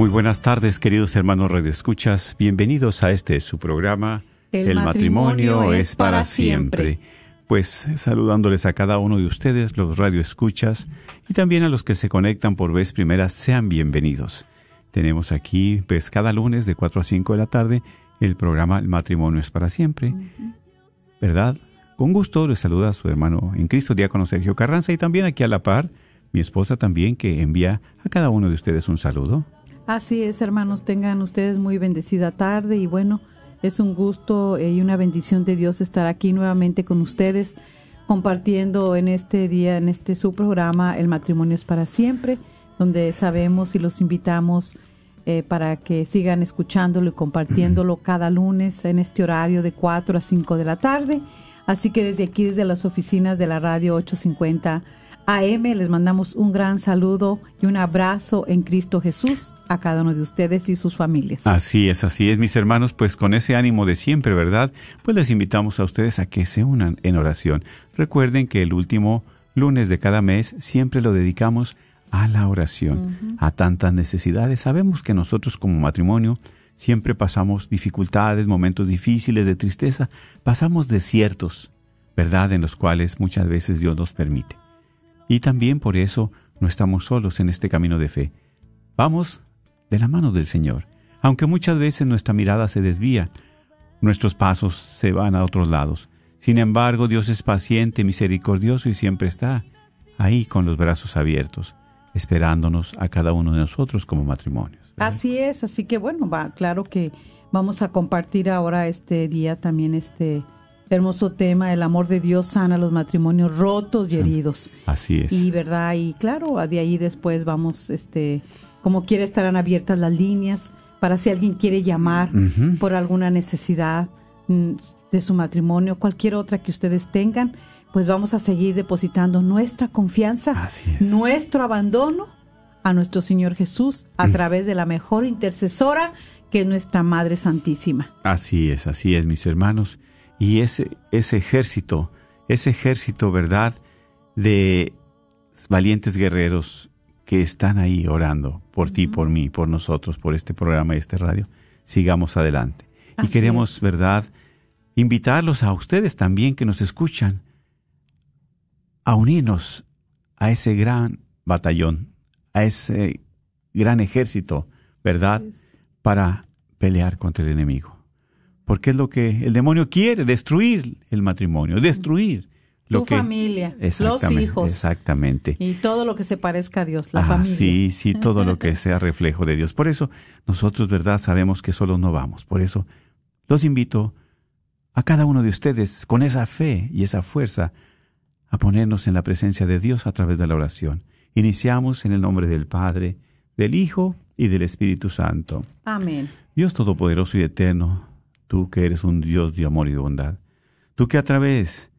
Muy buenas tardes, queridos hermanos radioescuchas. Bienvenidos a este su programa. El matrimonio es para siempre. Pues saludándoles a cada uno de ustedes, los radioescuchas, y también a los que se conectan por vez primera, sean bienvenidos. Tenemos aquí, pues cada lunes de 4 a 5 de la tarde, el programa El matrimonio es para siempre. ¿Verdad? Con gusto les saluda a su hermano en Cristo, diácono Sergio Carranza, y también aquí a la par, mi esposa también, que envía a cada uno de ustedes un saludo. Así es, hermanos, tengan ustedes muy bendecida tarde y bueno, es un gusto eh, y una bendición de Dios estar aquí nuevamente con ustedes compartiendo en este día, en este su programa, El matrimonio es para siempre, donde sabemos y los invitamos eh, para que sigan escuchándolo y compartiéndolo cada lunes en este horario de 4 a 5 de la tarde. Así que desde aquí, desde las oficinas de la radio 850 AM, les mandamos un gran saludo y un abrazo en Cristo Jesús a cada uno de ustedes y sus familias. Así es, así es, mis hermanos, pues con ese ánimo de siempre, ¿verdad? Pues les invitamos a ustedes a que se unan en oración. Recuerden que el último lunes de cada mes siempre lo dedicamos a la oración, a tantas necesidades. Sabemos que nosotros como matrimonio siempre pasamos dificultades, momentos difíciles de tristeza, pasamos desiertos, ¿verdad? En los cuales muchas veces Dios nos permite. Y también por eso no estamos solos en este camino de fe. Vamos de la mano del Señor. Aunque muchas veces nuestra mirada se desvía, nuestros pasos se van a otros lados. Sin embargo, Dios es paciente, misericordioso y siempre está ahí con los brazos abiertos, esperándonos a cada uno de nosotros como matrimonios. Así es, así que bueno, va, claro que vamos a compartir ahora este día también este hermoso tema, el amor de Dios sana los matrimonios rotos y heridos. Así es. Y verdad, y claro, de ahí después vamos, este, como quiera estarán abiertas las líneas para si alguien quiere llamar por alguna necesidad mm, de su matrimonio, cualquier otra que ustedes tengan, pues vamos a seguir depositando nuestra confianza, nuestro abandono a nuestro Señor Jesús a través de la mejor intercesora que es nuestra Madre Santísima. Así es, así es, mis hermanos. Y ese, ese ejército, ese ejército, ¿verdad?, de valientes guerreros que están ahí orando por ti, por mí, por nosotros, por este programa y este radio, sigamos adelante. Y queremos, es. ¿verdad?, invitarlos a ustedes también que nos escuchan a unirnos a ese gran batallón, a ese gran ejército, ¿verdad?, para pelear contra el enemigo. Porque es lo que el demonio quiere, destruir el matrimonio, destruir lo Tu que... familia, los hijos. Exactamente. Y todo lo que se parezca a Dios, la Ah, familia. Sí, sí, todo lo que sea reflejo de Dios. Por eso nosotros, ¿verdad? Sabemos que solos no vamos. Por eso los invito a cada uno de ustedes con esa fe y esa fuerza a ponernos en la presencia de Dios a través de la oración. Iniciamos en el nombre del Padre, del Hijo y del Espíritu Santo. Amén. Dios Todopoderoso y Eterno, tú que eres un Dios de amor y de bondad, tú que a través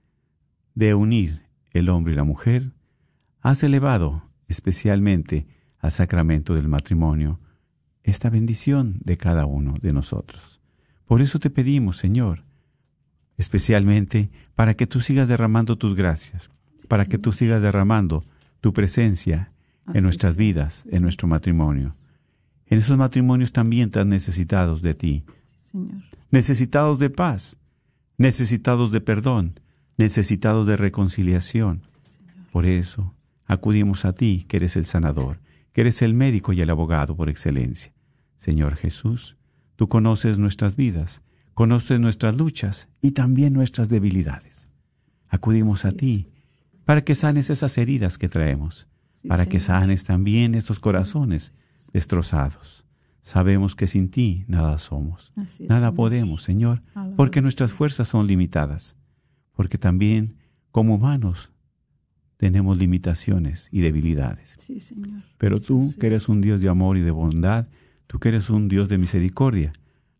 de unir el hombre y la mujer, has elevado especialmente al sacramento del matrimonio esta bendición de cada uno de nosotros. Por eso te pedimos, Señor, especialmente para que tú sigas derramando tus gracias, para que tú sigas derramando tu presencia en nuestras es. vidas, en nuestro matrimonio. En esos matrimonios también tan necesitados de ti, Señor. necesitados de paz, necesitados de perdón, necesitados de reconciliación. Por eso acudimos a ti, que eres el sanador, que eres el médico y el abogado por excelencia. Señor Jesús, tú conoces nuestras vidas, conoces nuestras luchas y también nuestras debilidades. Acudimos a ti para que sanes esas heridas que traemos, para que sanes también estos corazones destrozados. Sabemos que sin ti nada somos. Así Nada podemos, Señor, Alabado porque nuestras fuerzas son limitadas, porque también como humanos tenemos limitaciones y debilidades. Sí, Señor. Pero tú, Así que eres es. un Dios de amor y de bondad, tú que eres un Dios de misericordia,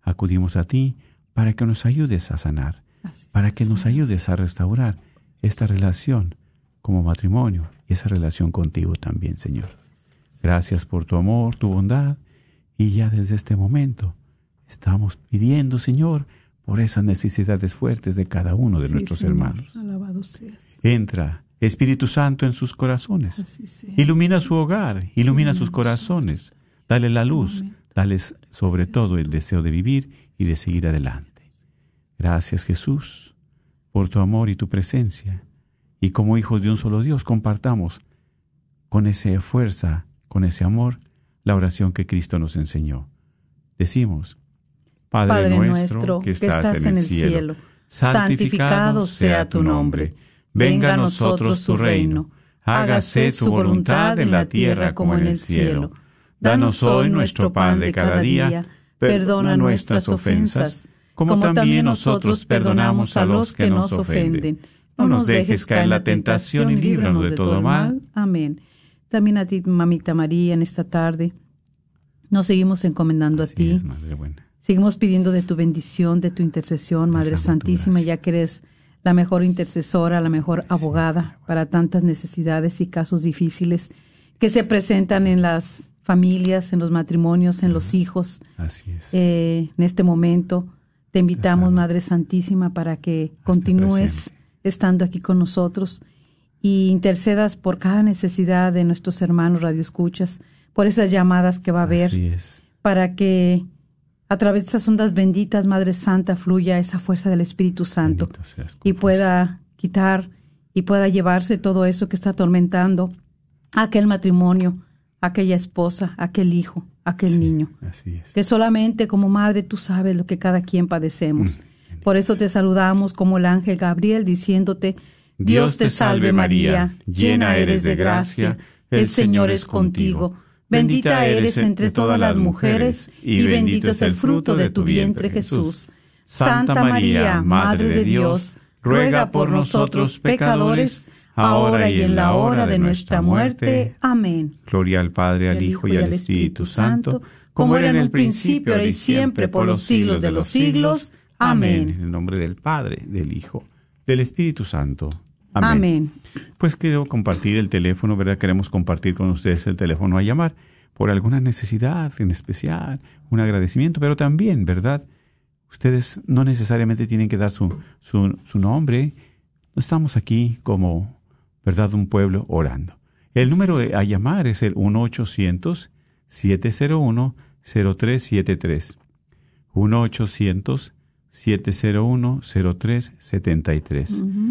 acudimos a ti para que nos ayudes a sanar, Así para que nos ayudes a restaurar esta relación como matrimonio y esa relación contigo también, Señor. Gracias por tu amor, tu bondad, y ya desde este momento estamos pidiendo, Señor, por esas necesidades fuertes de cada uno de nuestros Señor. hermanos. Alabado seas. Entra, Espíritu Santo, en sus corazones. Ilumina su hogar, ilumina sus corazones, dale la luz, momento. dales sobre todo el deseo de vivir y de seguir adelante. Gracias Jesús por tu amor y tu presencia. Y como hijos de un solo Dios compartamos con esa fuerza, con ese amor, la oración que Cristo nos enseñó. Decimos, Padre, Padre nuestro, que estás, en el cielo, santificado sea tu nombre. Venga a nosotros tu reino. Hágase tu voluntad en la tierra como en el cielo. Danos hoy nuestro pan de cada día. Perdona nuestras ofensas, como también nosotros perdonamos a los que nos ofenden. No nos dejes caer en la tentación y líbranos de todo mal. Amén. También a ti, mamita María, en esta tarde. Nos seguimos encomendando Así a ti. es, Madre buena. Seguimos pidiendo de tu bendición, de tu intercesión, Madre Santísima, ya que eres la mejor intercesora, la mejor abogada para tantas necesidades y casos difíciles que se presentan en las familias, en los matrimonios, en los hijos. Así es. Eh, en este momento te invitamos. Madre Santísima, para que continúes estando aquí con nosotros y intercedas por cada necesidad de nuestros hermanos radioescuchas, por esas llamadas que va a haber para que a través de esas ondas benditas, Madre Santa, fluya esa fuerza del Espíritu Santo y pueda quitar y pueda llevarse todo eso que está atormentando a aquel matrimonio, a aquella esposa, a aquel hijo, a aquel Sí, niño. Así es. Que solamente como madre tú sabes lo que cada quien padecemos. Mm, Por eso te saludamos como el ángel Gabriel diciéndote, Dios te salve María, llena eres de gracia, el Señor es contigo. Bendita eres entre todas las mujeres, y bendito es el fruto de tu vientre Jesús. Santa María, Madre de Dios, ruega por nosotros pecadores, ahora y en la hora de nuestra muerte. Amén. Gloria al Padre, al Hijo y al Espíritu Santo, como era en el principio, ahora y siempre, por los siglos de los siglos. Amén. En el nombre del Padre, del Hijo, del Espíritu Santo. Amén. Amén. Pues quiero compartir el teléfono, ¿verdad? Queremos compartir con ustedes el teléfono a llamar por alguna necesidad en especial, un agradecimiento, pero también, ¿verdad? Ustedes no necesariamente tienen que dar su, su, su nombre. No estamos aquí como, ¿verdad?, un pueblo orando. El número a llamar es el 1-800-701-0373. 1-800-701-0373.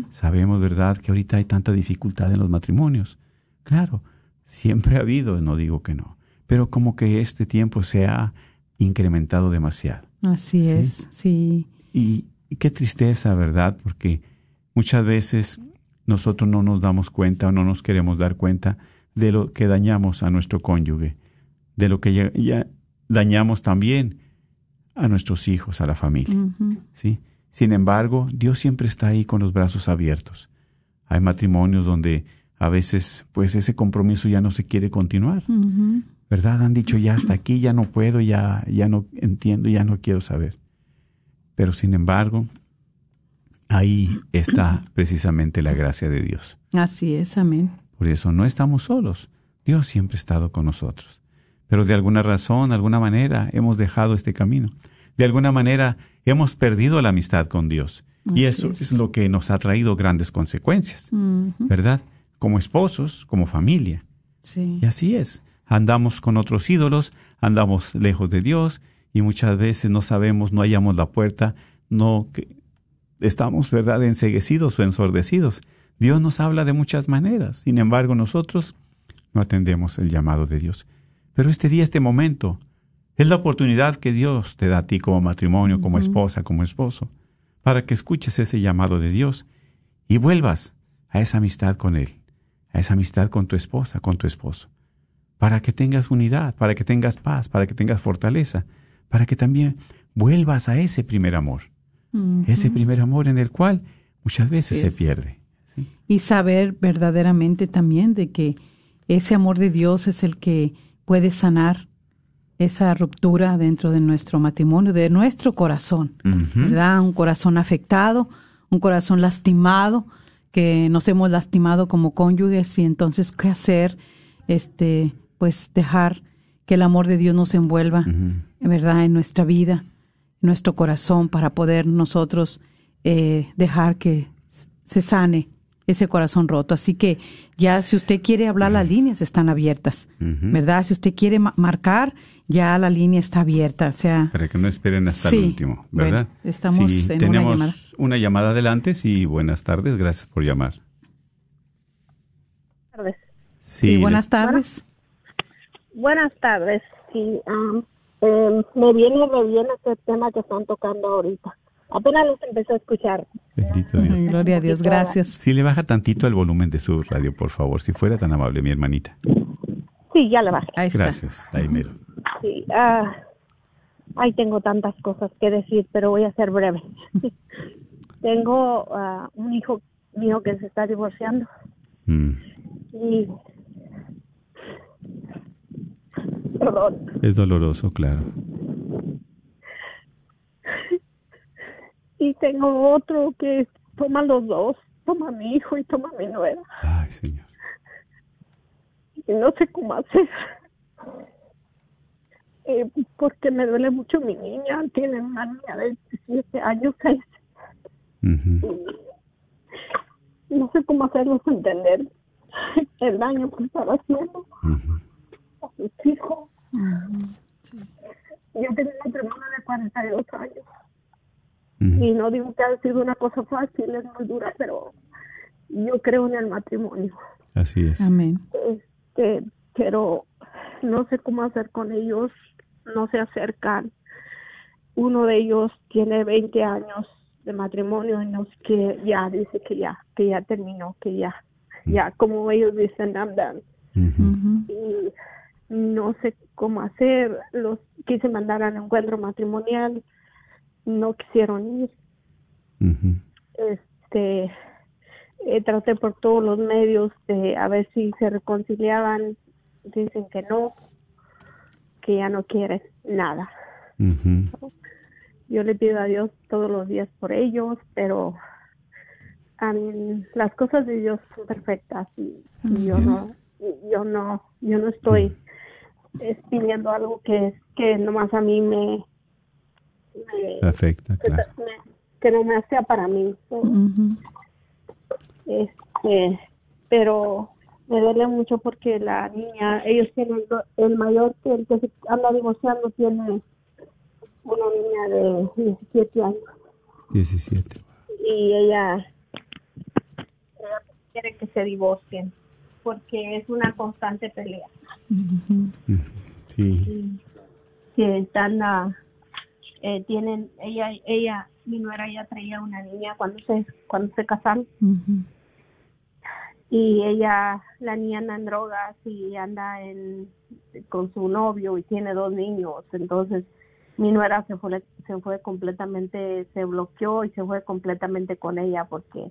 Sabemos, ¿verdad?, que ahorita hay tanta dificultad en los matrimonios. Claro, siempre ha habido, no digo que no, pero como que este tiempo se ha incrementado demasiado. Así es, sí. Y, y qué tristeza, ¿verdad? Porque muchas veces nosotros no nos damos cuenta o no nos queremos dar cuenta de lo que dañamos a nuestro cónyuge, de lo que ya, ya dañamos también a nuestros hijos, a la familia. ¿sí? Sin embargo, Dios siempre está ahí con los brazos abiertos. Hay matrimonios donde a veces pues ese compromiso ya no se quiere continuar. ¿verdad? Han dicho ya hasta aquí, ya no puedo, ya ya no entiendo, ya no quiero saber. Pero sin embargo, ahí está precisamente la gracia de Dios. Así es, amén. Por eso no estamos solos. Dios siempre ha estado con nosotros. Pero de alguna razón, de alguna manera, hemos dejado este camino. De alguna manera, hemos perdido la amistad con Dios. y eso es. es. lo que nos ha traído grandes consecuencias, ¿verdad? Como esposos, como familia. Sí. Y así es. Andamos con otros ídolos, andamos lejos de Dios y muchas veces no sabemos, no hallamos la puerta, no que- estamos, ¿verdad?, enseguecidos o ensordecidos. Dios nos habla de muchas maneras, sin embargo nosotros no atendemos el llamado de Dios. Pero este día, este momento, es la oportunidad que Dios te da a ti como matrimonio, como esposa, como esposo, para que escuches ese llamado de Dios y vuelvas a esa amistad con Él, a esa amistad con tu esposa, con tu esposo, para que tengas unidad, para que tengas paz, para que tengas fortaleza, para que también vuelvas a ese primer amor, ese primer amor en el cual muchas veces se pierde. ¿sí? Y saber verdaderamente también de que ese amor de Dios es el que puede sanar esa ruptura dentro de nuestro matrimonio, de nuestro corazón, ¿verdad? Un corazón afectado, un corazón lastimado, que nos hemos lastimado como cónyuges y entonces qué hacer, este, pues dejar que el amor de Dios nos envuelva, ¿verdad? En nuestra vida, en nuestro corazón para poder nosotros eh, dejar que se sane ese corazón roto. Así que ya si usted quiere hablar, las líneas están abiertas, ¿verdad? Si usted quiere ma- marcar, ya la línea está abierta. O sea, Para que no esperen hasta Sí. el último, ¿verdad? Bueno, estamos Sí, en una tenemos llamada. una llamada adelante. Sí, buenas tardes. Gracias por llamar. tardes. sí, buenas tardes. Buenas tardes. Sí, am, em, me viene de bien este tema que están tocando ahorita. Apenas los empecé a escuchar. Bendito Ay, Dios. gloria a Dios, gracias. Si le baja tantito el volumen de su radio, por favor, si fuera tan amable, mi hermanita. Sí, ya le bajé. Ahí está. Gracias. Ahí mero. Sí, ah, ay, tengo tantas cosas que decir, pero voy a ser breve. tengo ah, un hijo mío que se está divorciando Mm. y perdón, Es doloroso, claro. Y tengo otro que toma los dos, toma a mi hijo y toma a mi nuera. Ay, Señor. y no sé cómo hacer. Eh, porque me duele mucho mi niña, tiene una niña de 17 años, seis, Ujú. y no sé cómo hacerlos entender el daño que están haciendo Ujú. a sus hijos. Yo tengo un matrimonio de 42 años Y no digo que ha sido una cosa fácil, es muy dura, pero yo creo en el matrimonio. Así es. Amén. este pero no sé cómo hacer con ellos no se acercan uno de ellos tiene 20 años de matrimonio y nos que ya dice que ya que ya terminó que ya ya como ellos dicen I'm done y no sé cómo hacer los quise mandar al encuentro matrimonial no quisieron ir. Este eh, traté por todos los medios de a ver si se reconciliaban. Dicen que no que ya no quieren nada. Yo le pido a Dios todos los días por ellos pero a mí, las cosas de Dios son perfectas y, y yo no yo no yo no estoy es, pidiendo algo que que nomás a mí me, me- Afecta, que, claro. me- que no me sea para mí Ujú. este pero me duele mucho porque la niña ellos tienen el mayor que el que se anda divorciando tiene una niña de 17 años 17. y ella, ella quiere que se divorcien porque es una constante pelea. Sí. y que están ah, eh, tienen ella ella mi nuera ya traía una niña cuando se cuando se casaron. Y ella la niña anda en drogas y anda en con su novio y tiene dos niños. Entonces mi nuera se fue se fue completamente se bloqueó y se fue completamente con ella porque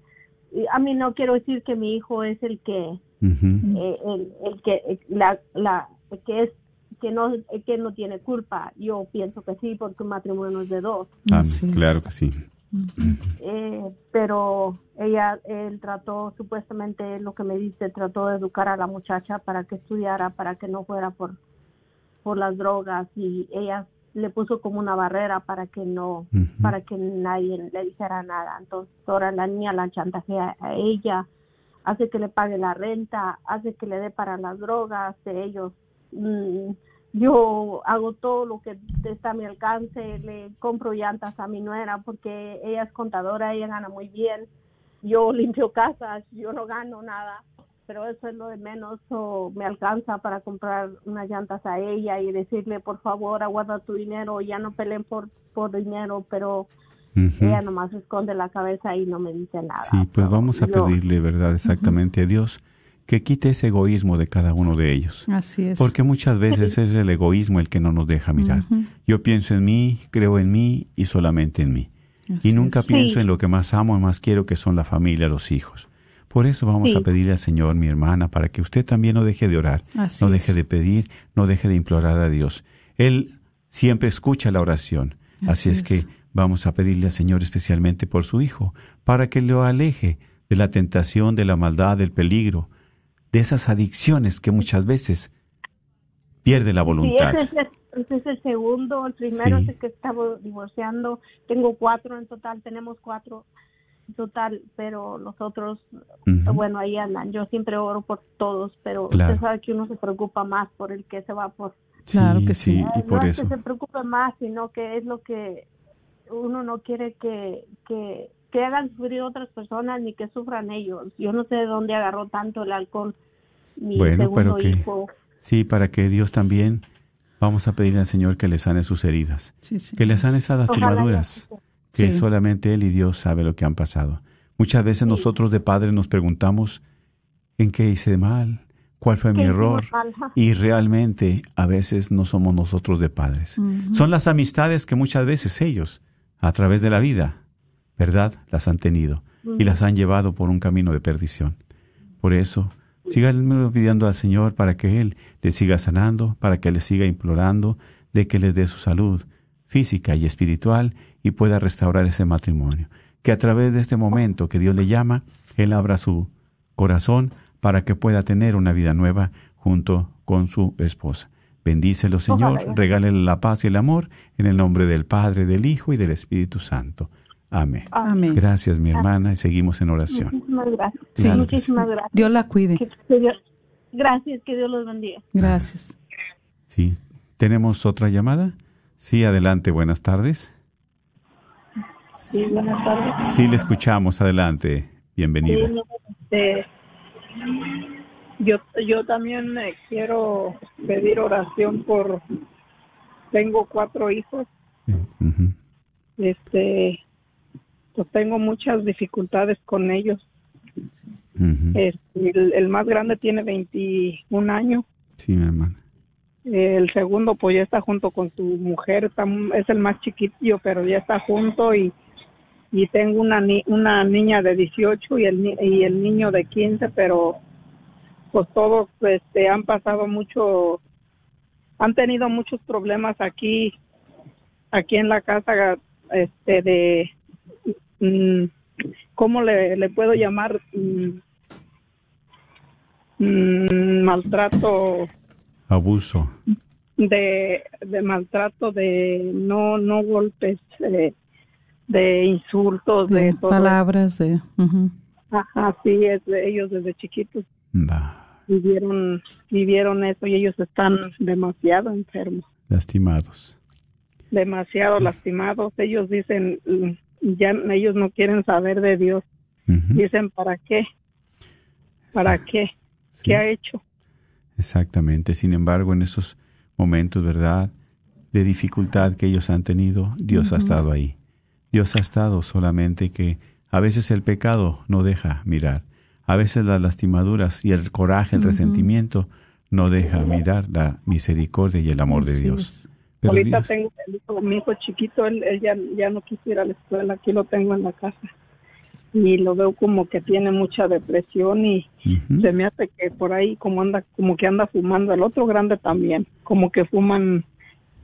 y a mí no quiero decir que mi hijo es el que eh, el, el que la, la que es que no que no tiene culpa yo pienso que sí porque un matrimonio es de dos es. Claro que sí. eh, pero ella él trató supuestamente lo que me dice trató de educar a la muchacha para que estudiara para que no fuera por por las drogas y ella le puso como una barrera para que no, para que nadie le dijera nada. Entonces ahora la niña la chantajea a ella, hace que le pague la renta, hace que le dé para las drogas de ellos. Mm, yo hago todo lo que está a mi alcance, le compro llantas a mi nuera porque ella es contadora, ella gana muy bien. Yo limpio casas, yo no gano nada, pero eso es lo de menos o me alcanza para comprar unas llantas a ella y decirle, por favor, aguarda tu dinero, ya no peleen por, por dinero, pero Ujú. ella nomás esconde la cabeza y no me dice nada. Sí, pues vamos a yo- pedirle, ¿verdad? Exactamente a Dios que quite ese egoísmo de cada uno de ellos. Así es. Porque muchas veces es el egoísmo el que no nos deja mirar. Yo pienso en mí, creo en mí y solamente en mí. Así y nunca es. pienso Sí. en lo que más amo y más quiero, que son la familia, los hijos. Por eso vamos Sí. a pedirle al Señor, mi hermana, para que usted también no deje de orar, Así no deje es. de pedir, no deje de implorar a Dios. Él siempre escucha la oración. Así, Así es, es. que vamos a pedirle al Señor especialmente por su hijo, para que lo aleje de la tentación, de la maldad, del peligro, de esas adicciones que muchas veces pierde la Sí, voluntad. ese es, el, ese es el segundo. El primero Sí. es el que estaba divorciando. Tengo cuatro en total, tenemos cuatro en total, pero los otros, bueno, ahí andan. Yo siempre oro por todos, pero Claro. usted sabe que uno se preocupa más por el que se va por... Claro que sí. y por no eso. es que se preocupe más, sino que es lo que uno no quiere que, que, que hagan sufrir otras personas ni que sufran ellos. Yo no sé de dónde agarró tanto el alcohol mi Bueno, segundo pero que- hijo. Sí, para que Dios también vamos a pedirle al Señor que le sane sus heridas, Sí, sí. que le sane esas lastimaduras, que Sí. solamente Él y Dios sabe lo que han pasado. Muchas veces nosotros de padres nos preguntamos en qué hice mal, cuál fue mi ¿Qué error, y realmente a veces no somos nosotros de padres. Son las amistades que muchas veces ellos, a través de la vida, ¿verdad? Las han tenido y las han llevado por un camino de perdición. Por eso, síganme pidiendo al Señor para que Él le siga sanando, para que le siga implorando de que le dé su salud física y espiritual y pueda restaurar ese matrimonio. Que a través de este momento que Dios le llama, Él abra su corazón para que pueda tener una vida nueva junto con su esposa. Bendícelo, Señor, regálele la paz y el amor en el nombre del Padre, del Hijo y del Espíritu Santo. Amén. Amén. Gracias, mi hermana, y seguimos en oración. Muchísimas gracias. Sí. Claro Muchísimas gracias. Dios la cuide. Que- que Dios- gracias, que Dios los bendiga. Gracias. Sí. ¿Tenemos otra llamada? Sí, adelante, buenas tardes. Sí, buenas tardes. Sí, le escuchamos, adelante. Bienvenida. Sí, este, yo, yo también eh, quiero pedir oración por, tengo cuatro hijos, este, pues tengo muchas dificultades con ellos. Este, el, el más grande tiene 21 años, Sí, mi hermana. el segundo pues ya está junto con su mujer, está es el más chiquitillo, pero ya está junto y, y tengo una, ni- una niña de 18 y el, y el niño de 15, pero pues todos este, han pasado mucho, han tenido muchos problemas aquí, aquí en la casa, este, de, ¿cómo le, le puedo llamar? Mm, mm, maltrato. Abuso. de, de maltrato de no no golpes eh, de insultos de, De todo palabras de... ajá sí es de ellos desde chiquitos. Vivieron vivieron eso y ellos están demasiado enfermos. Lastimados. demasiado lastimados. Ellos dicen mm, ya ellos no quieren saber de Dios dicen para qué para qué Sí. qué ha hecho Exactamente. Sin embargo, en esos momentos, ¿verdad? De dificultad que ellos han tenido, Dios ha estado ahí. Dios ha estado solamente que a veces el pecado no deja mirar. A veces las lastimaduras y el coraje, el resentimiento no deja mirar la misericordia y el amor de Dios. es. Ahorita tengo el hijo- mi hijo chiquito él, él ya, ya no quiso ir a la escuela aquí lo tengo en la casa y lo veo como que tiene mucha depresión y se me hace que por ahí como anda como que anda fumando el otro grande también como que fuman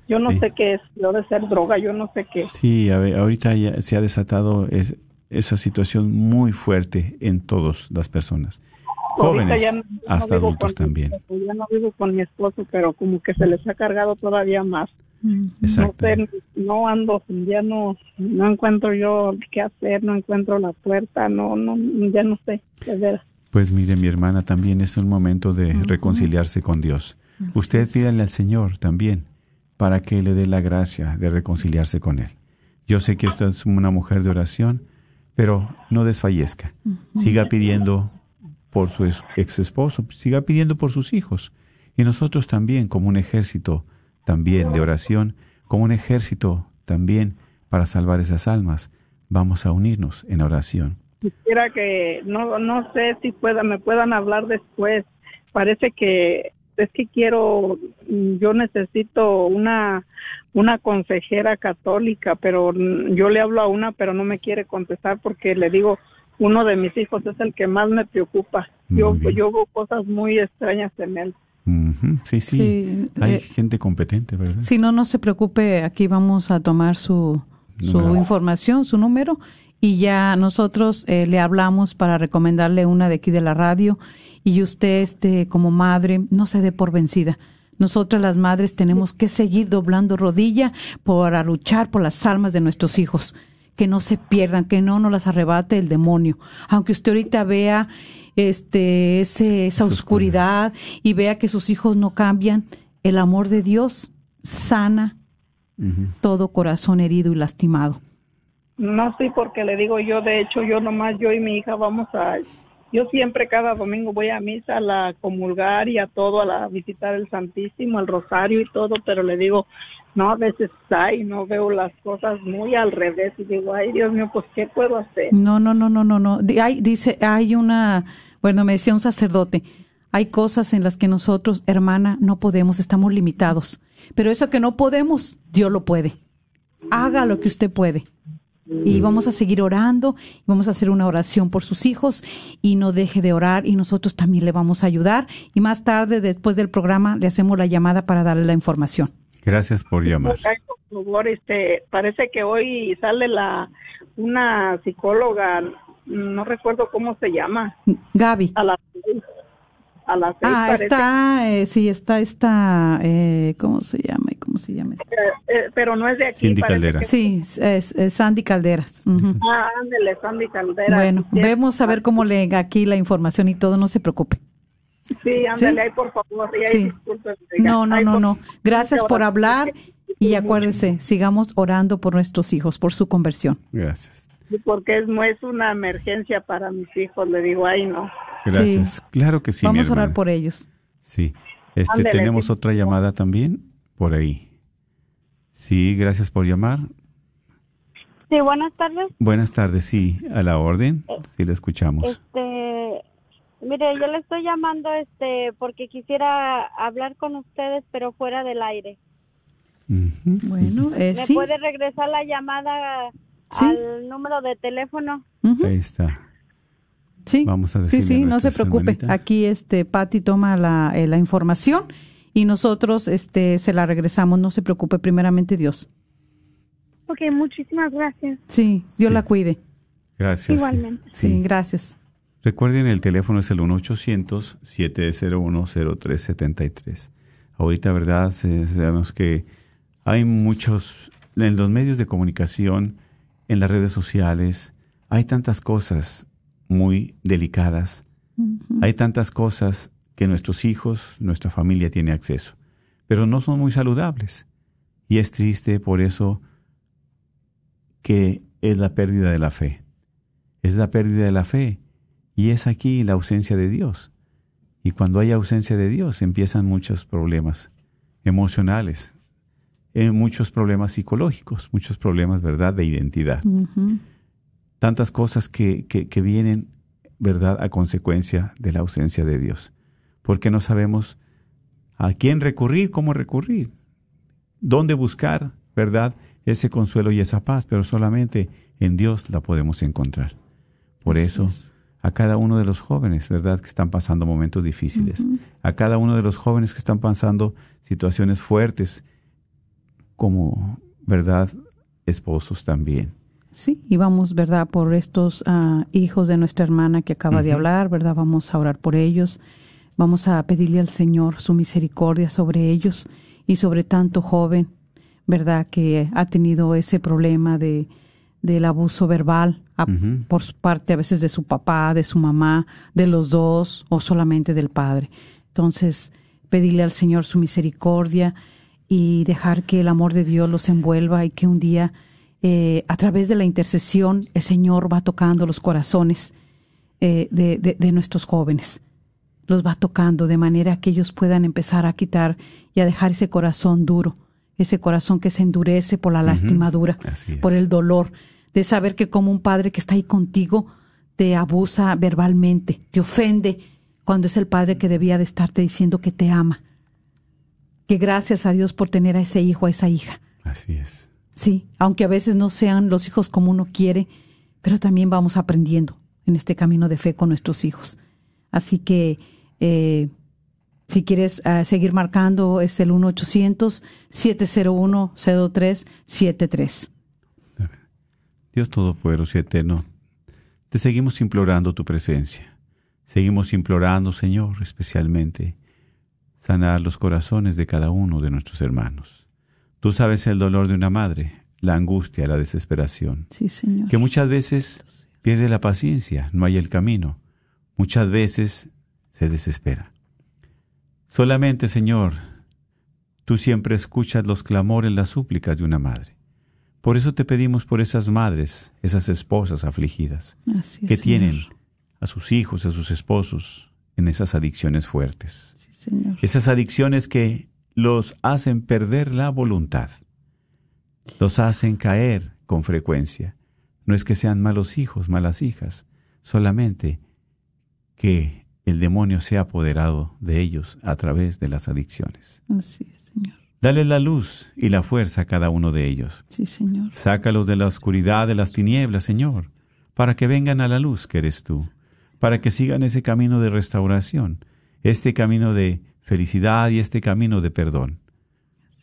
yo no Sí. sé qué es yo de ser droga yo no sé qué. Sí, a ver, ahorita ya se ha desatado es- esa situación muy fuerte en todas las personas. Jóvenes, Ahorita ya no- hasta no adultos con también. Ya no vivo con mi esposo, pero como que se les ha cargado todavía más. Exacto. No sé, no ando, ya no, no encuentro yo qué hacer, no encuentro la puerta, no, no, ya no sé, de veras. Pues mire, mi hermana, también es un momento de reconciliarse con Dios. Usted pídale al Señor también para que le dé la gracia de reconciliarse con Él. Yo sé que usted es una mujer de oración, pero no desfallezca. Siga pidiendo por su ex esposo, siga pidiendo por sus hijos. Y nosotros también, como un ejército también de oración, como un ejército también para salvar esas almas, vamos a unirnos en oración. Quisiera que, no, no sé si pueda, me puedan hablar después. Parece que es que quiero, yo necesito una, una consejera católica, pero yo le hablo a una, pero no me quiere contestar porque le digo, uno de mis hijos es el que más me preocupa. Yo, bien. yo veo cosas muy extrañas en él. Sí, sí. Sí, Hay eh, gente competente, ¿verdad? Si no, no se preocupe, aquí vamos a tomar su, su información, su número, y ya nosotros eh, le hablamos para recomendarle una de aquí de la radio, y usted, este, como madre, no se dé por vencida. Nosotras las madres tenemos que seguir doblando rodilla para luchar por las almas de nuestros hijos, que no se pierdan, que no nos las arrebate el demonio. Aunque usted ahorita vea este, ese, esa oscuridad y vea que sus hijos no cambian, el amor de Dios sana todo corazón herido y lastimado. No, sí, porque le digo yo, de hecho, yo nomás, yo y mi hija vamos a, yo siempre cada domingo voy a misa, a la comulgar y a todo, a la, visitar el Santísimo, el Rosario y todo, pero le digo, no, a veces hay, no veo las cosas muy al revés y digo, ay, Dios mío, pues, ¿qué puedo hacer? No, no, no, no, no, no. Hay, dice, hay una, bueno, me decía un sacerdote, hay cosas en las que nosotros, hermana, no podemos, estamos limitados. Pero eso que no podemos, Dios lo puede. Haga lo que usted puede. Y vamos a seguir orando, vamos a hacer una oración por sus hijos y no deje de orar y nosotros también le vamos a ayudar. Y más tarde, después del programa, le hacemos la llamada para darle la información. Gracias por llamar. Ay, por favor, este, parece que hoy sale la, una psicóloga, no recuerdo cómo se llama, Gaby. a las seis, a las seis Ah, parece. está, eh, sí, está, está, eh, ¿cómo se llama? ¿Cómo se llama? esta? Eh, pero no es de aquí. Cindy parece Caldera. que- Sí, es, es Sandy Calderas. Ah, ándele, Sandy Caldera. Bueno, Sí, vemos a ver cómo le aquí la información y todo, no se preocupe. Sí, ándale, ¿Sí? ahí por favor. Y ahí Sí. No, no, no, por- no. Gracias por hablar y acuérdese, sigamos orando por nuestros hijos, por su conversión. Gracias. Sí, Porque es, es una emergencia para mis hijos, le digo, ay, no. Gracias. Claro que sí, Vamos a orar por ellos. Sí. Este, tenemos sí. otra llamada también por ahí. Sí, gracias por llamar. Sí, buenas tardes. Buenas tardes, sí, a la orden. Sí, la escuchamos. Este, mire, yo le estoy llamando este porque quisiera hablar con ustedes, pero fuera del aire. Ujú. Bueno, eh, ¿Me sí. puede regresar la llamada Sí. al número de teléfono? Ahí está. Sí, Vamos a sí, decirle sí, a no se preocupe. Aquí, este, Patty toma la, eh, la información y nosotros, este, se la regresamos. No se preocupe, primeramente Dios. Ok, muchísimas gracias. Sí, Dios Sí. la cuide. Gracias. sí. Igualmente. Sí, Sí. gracias. Recuerden, el teléfono es el 1-800-701-0373. Ahorita, ¿verdad? Sabemos que hay muchos, en los medios de comunicación, en las redes sociales, hay tantas cosas muy delicadas, hay tantas cosas que nuestros hijos, nuestra familia tiene acceso, pero no son muy saludables. Y es triste por eso que es la pérdida de la fe. Es la pérdida de la fe y es aquí la ausencia de Dios. Y cuando hay ausencia de Dios empiezan muchos problemas emocionales, eh, muchos problemas psicológicos, muchos problemas, ¿verdad?, de identidad. Tantas cosas que, que, que vienen, ¿verdad?, a consecuencia de la ausencia de Dios. Porque no sabemos a quién recurrir, cómo recurrir, dónde buscar, ¿verdad?, ese consuelo y esa paz, pero solamente en Dios la podemos encontrar. Por Así eso, es. a cada uno de los jóvenes, ¿verdad?, que están pasando momentos difíciles, a cada uno de los jóvenes que están pasando situaciones fuertes, como, ¿verdad?, esposos también. Sí, y vamos, ¿verdad? Por estos ah, hijos de nuestra hermana que acaba de hablar, ¿verdad? Vamos a orar por ellos. Vamos a pedirle al Señor su misericordia sobre ellos y sobre tanto joven, ¿verdad? Que ha tenido ese problema de del abuso verbal a- por su parte, a veces de su papá, de su mamá, de los dos o solamente del padre. Entonces, pedirle al Señor su misericordia y dejar que el amor de Dios los envuelva y que un día, eh, a través de la intercesión, el Señor va tocando los corazones eh, de, de- de nuestros jóvenes. Los va tocando de manera que ellos puedan empezar a quitar y a dejar ese corazón duro, ese corazón que se endurece por la lastimadura, por el dolor, de saber que como un padre que está ahí contigo te abusa verbalmente, te ofende, cuando es el padre que debía de estarte diciendo que te ama. Que gracias a Dios por tener a ese hijo, a esa hija. Así es. Sí, aunque a veces no sean los hijos como uno quiere, pero también vamos aprendiendo en este camino de fe con nuestros hijos. Así que eh, si quieres ah, seguir marcando es el 1-800-701-0373. Dios Todopoderoso y Eterno, te seguimos implorando tu presencia. Seguimos implorando, Señor, especialmente sanar los corazones de cada uno de nuestros hermanos. Tú sabes el dolor de una madre, la angustia, la desesperación, Sí, Señor. que muchas veces pierde la paciencia, no hay el camino, muchas veces se desespera. Solamente, Señor, tú siempre escuchas los clamores, las súplicas de una madre. Por eso te pedimos por esas madres, esas esposas afligidas, es, que Señor. tienen a sus hijos, a sus esposos en esas adicciones fuertes. Sí, Señor. Esas adicciones que los hacen perder la voluntad, los hacen caer con frecuencia. No es que sean malos hijos, malas hijas, solamente que el demonio se ha apoderado de ellos a través de las adicciones. Así es, Señor. Dale la luz y la fuerza a cada uno de ellos. Sí, Señor. Sácalos de la oscuridad, de las tinieblas, Señor, para que vengan a la luz que eres tú, para que sigan ese camino de restauración, este camino de felicidad y este camino de perdón.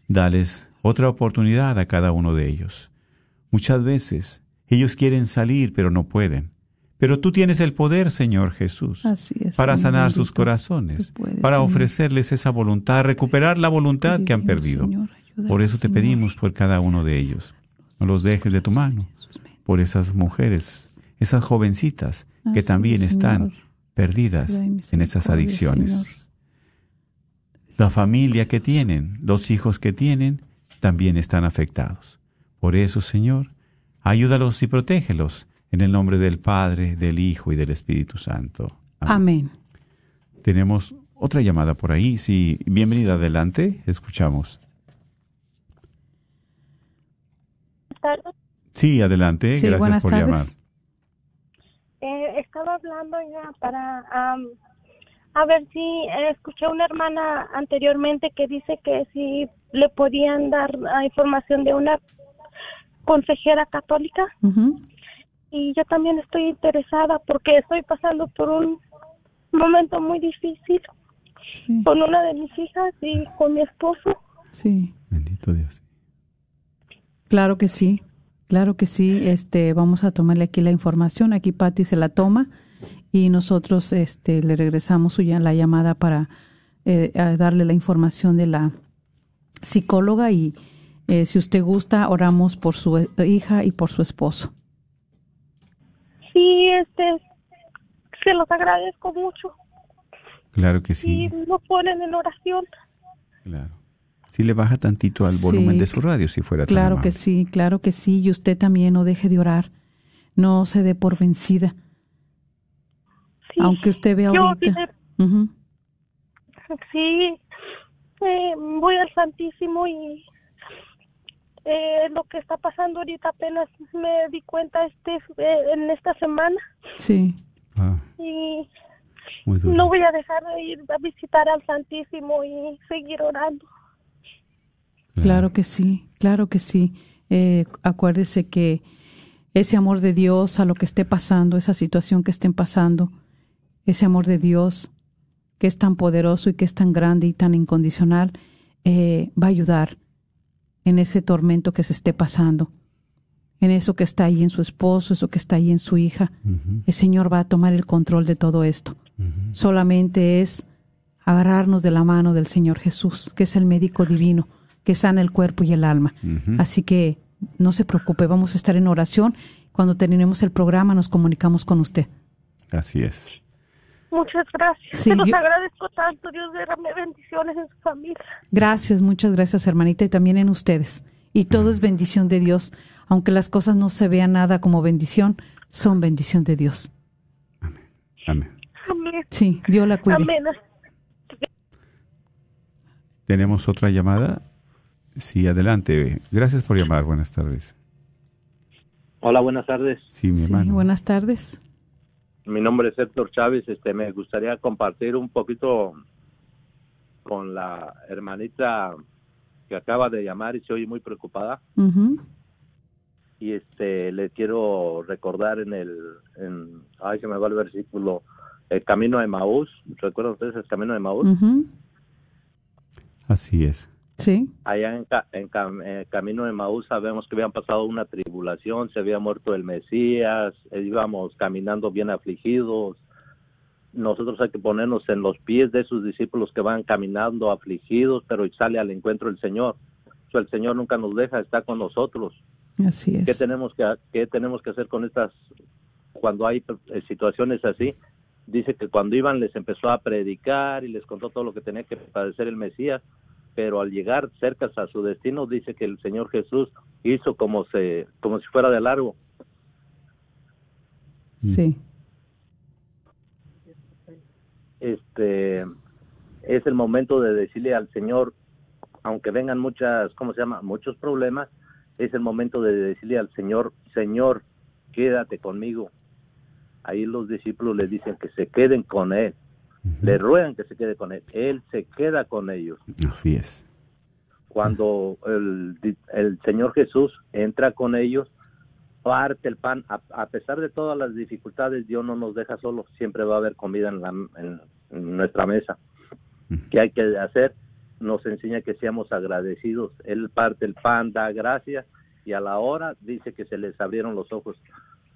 Dales otra oportunidad a cada uno de ellos. Muchas veces ellos quieren salir, pero no pueden. Pero tú tienes el poder, Señor Jesús, es. para Señor sanar sus corazones, puedes, para Señor. ofrecerles esa voluntad, recuperar la voluntad que han perdido. Señor, Por eso te pedimos por cada uno de ellos. No los dejes de tu mano. Por esas mujeres, esas jovencitas que Así también es, están Señor. perdidas en esas adicciones. La familia que tienen, los hijos que tienen, también están afectados. Por eso, Señor, ayúdalos y protégelos en el nombre del Padre, del Hijo y del Espíritu Santo. Amén. Tenemos otra llamada por ahí. Sí, bienvenida adelante. Escuchamos. tardes. Sí, adelante. Sí, Gracias buenas por tardes. llamar. Estaba hablando ya para a ver si eh, escuché a una hermana anteriormente que dice que si le podían dar información de una consejera católica y yo también estoy interesada porque estoy pasando por un momento muy difícil Sí, con una de mis hijas y con mi esposo. sí. Bendito Dios. Claro que sí, claro que sí. Este, vamos a tomarle aquí la información. Aquí Patti se la toma y nosotros, este, le regresamos su ya- la llamada para eh, a darle la información de la psicóloga y eh, si usted gusta oramos por su eh, hija y por su esposo. Sí, este, se los agradezco mucho Claro que sí. y nos ponen en oración. Claro. Si le baja tantito al Sí, volumen de su radio, si fuera tan Claro amable. que sí, claro que sí. Y usted también no deje de orar. No se dé por vencida. Sí, Aunque usted vea yo ahorita. sí, eh, voy al Santísimo y eh, lo que está pasando ahorita apenas me di cuenta este eh, en esta semana Sí, Ah, y muy duro. no voy a dejar de ir a visitar al Santísimo y seguir orando. Claro que sí, claro que sí. Eh, acuérdese que ese amor de Dios a lo que esté pasando, esa situación que estén pasando, ese amor de Dios que es tan poderoso y que es tan grande y tan incondicional, eh, va a ayudar en ese tormento que se esté pasando, en eso que está ahí en su esposo, eso que está ahí en su hija. El Señor va a tomar el control de todo esto. Solamente es agarrarnos de la mano del Señor Jesús, que es el médico divino, que sana el cuerpo y el alma. Así que no se preocupe, vamos a estar en oración. Cuando terminemos el programa nos comunicamos con usted. Así es. Muchas gracias. Sí, Se los yo- agradezco tanto. Dios derrame bendiciones en su familia. Gracias, muchas gracias hermanita y también en ustedes. Y todo es bendición de Dios. Aunque las cosas no se vean nada como bendición, son bendición de Dios. Amén. Amén. Sí, Dios la cuide. Amén. ¿Tenemos otra llamada? Sí, adelante. Gracias por llamar. Buenas tardes. Hola, buenas tardes. Sí, mi Sí, hermano. buenas tardes. Mi nombre es Héctor Chávez. Este, me gustaría compartir un poquito con la hermanita que acaba de llamar y se oye muy preocupada. Y este, le quiero recordar en el, en, ay, se me va el versículo, el camino de Maús. ¿Recuerdan ustedes el camino de Maús? Así es. Sí, Allá en, en eh, camino de Maús sabemos que habían pasado una tribulación, se había muerto el Mesías, eh, íbamos caminando bien afligidos. Nosotros hay que ponernos en los pies de esos discípulos que van caminando afligidos, pero sale al encuentro el Señor. O sea, el Señor nunca nos deja, está con nosotros. así es. ¿Qué tenemos que, qué tenemos que hacer con estas, cuando hay eh, situaciones así? Dice que cuando iban les empezó a predicar y les contó todo lo que tenía que padecer el Mesías, pero al llegar cerca a su destino dice que el Señor Jesús hizo como se, como si fuera de largo. Sí, Este es el momento de decirle al Señor, aunque vengan muchas, ¿cómo se llama? Muchos problemas, es el momento de decirle al Señor, Señor, quédate conmigo. Ahí los discípulos le dicen que se queden con Él, le ruegan que se quede con Él. Él se queda con ellos. Así es. Cuando el, el Señor Jesús entra con ellos, parte el pan, a, a pesar de todas las dificultades, Dios no nos deja solos, siempre va a haber comida en, la, en, en nuestra mesa. ¿Qué hay que hacer? Nos enseña que seamos agradecidos. Él parte el pan, da gracias y a la hora dice que se les abrieron los ojos.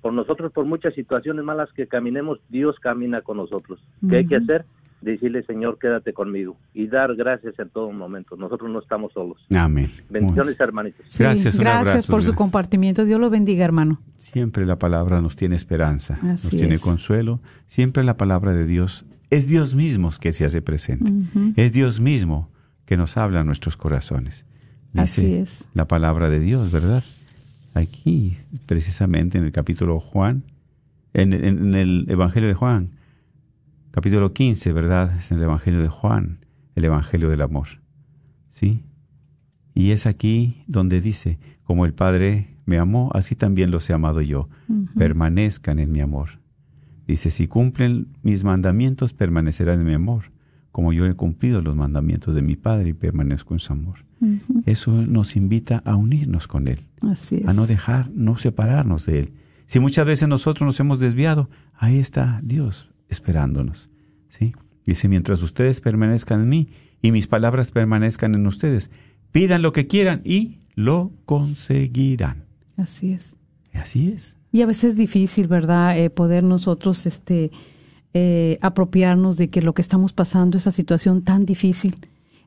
Por nosotros, por muchas situaciones malas que caminemos, Dios camina con nosotros. ¿Qué hay que hacer? Decirle, Señor, quédate conmigo y dar gracias en todo momento. Nosotros no estamos solos. Amén. Bendiciones, hermanitos. Sí, Gracias, un gracias abrazo, por su Dios. compartimiento. Dios lo bendiga, hermano. Siempre la palabra nos tiene esperanza, Así nos tiene es. consuelo. Siempre la palabra de Dios es Dios mismo que se hace presente. Es Dios mismo que nos habla en nuestros corazones. Dice Así es. la palabra de Dios, ¿verdad? Aquí, precisamente en el capítulo Juan, en, en- en el Evangelio de Juan, capítulo 15, ¿verdad? Es el Evangelio de Juan, el Evangelio del amor. ¿Sí? Y es aquí donde dice, como el Padre me amó, así también los he amado yo. Permanezcan en mi amor. Dice, si cumplen mis mandamientos, permanecerán en mi amor, como yo he cumplido los mandamientos de mi Padre y permanezco en su amor. Eso nos invita a unirnos con Él, Así es. a no dejar, no separarnos de Él. Si muchas veces nosotros nos hemos desviado, ahí está Dios esperándonos. ¿sí? Dice, mientras ustedes permanezcan en mí y mis palabras permanezcan en ustedes, pidan lo que quieran y lo conseguirán. Así es. Así es. Y a veces es difícil, ¿verdad? Eh, poder nosotros este, eh, apropiarnos de que lo que estamos pasando, esa situación tan difícil,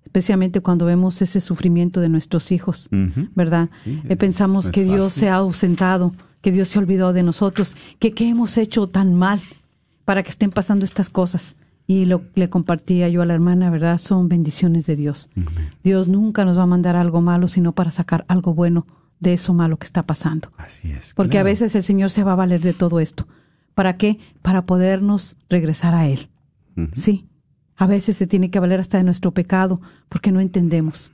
especialmente cuando vemos ese sufrimiento de nuestros hijos. ¿verdad? Sí, Eh, pensamos no que Dios se ha ausentado, que Dios se ha olvidado de nosotros, que qué hemos hecho tan mal para que estén pasando estas cosas. Y lo que le compartía yo a la hermana, ¿verdad? Son bendiciones de Dios. Dios nunca nos va a mandar algo malo, sino para sacar algo bueno de eso malo que está pasando. Así es. Porque claro. a veces el Señor se va a valer de todo esto. ¿Para qué? Para podernos regresar a Él. Sí. A veces se tiene que valer hasta de nuestro pecado porque no entendemos.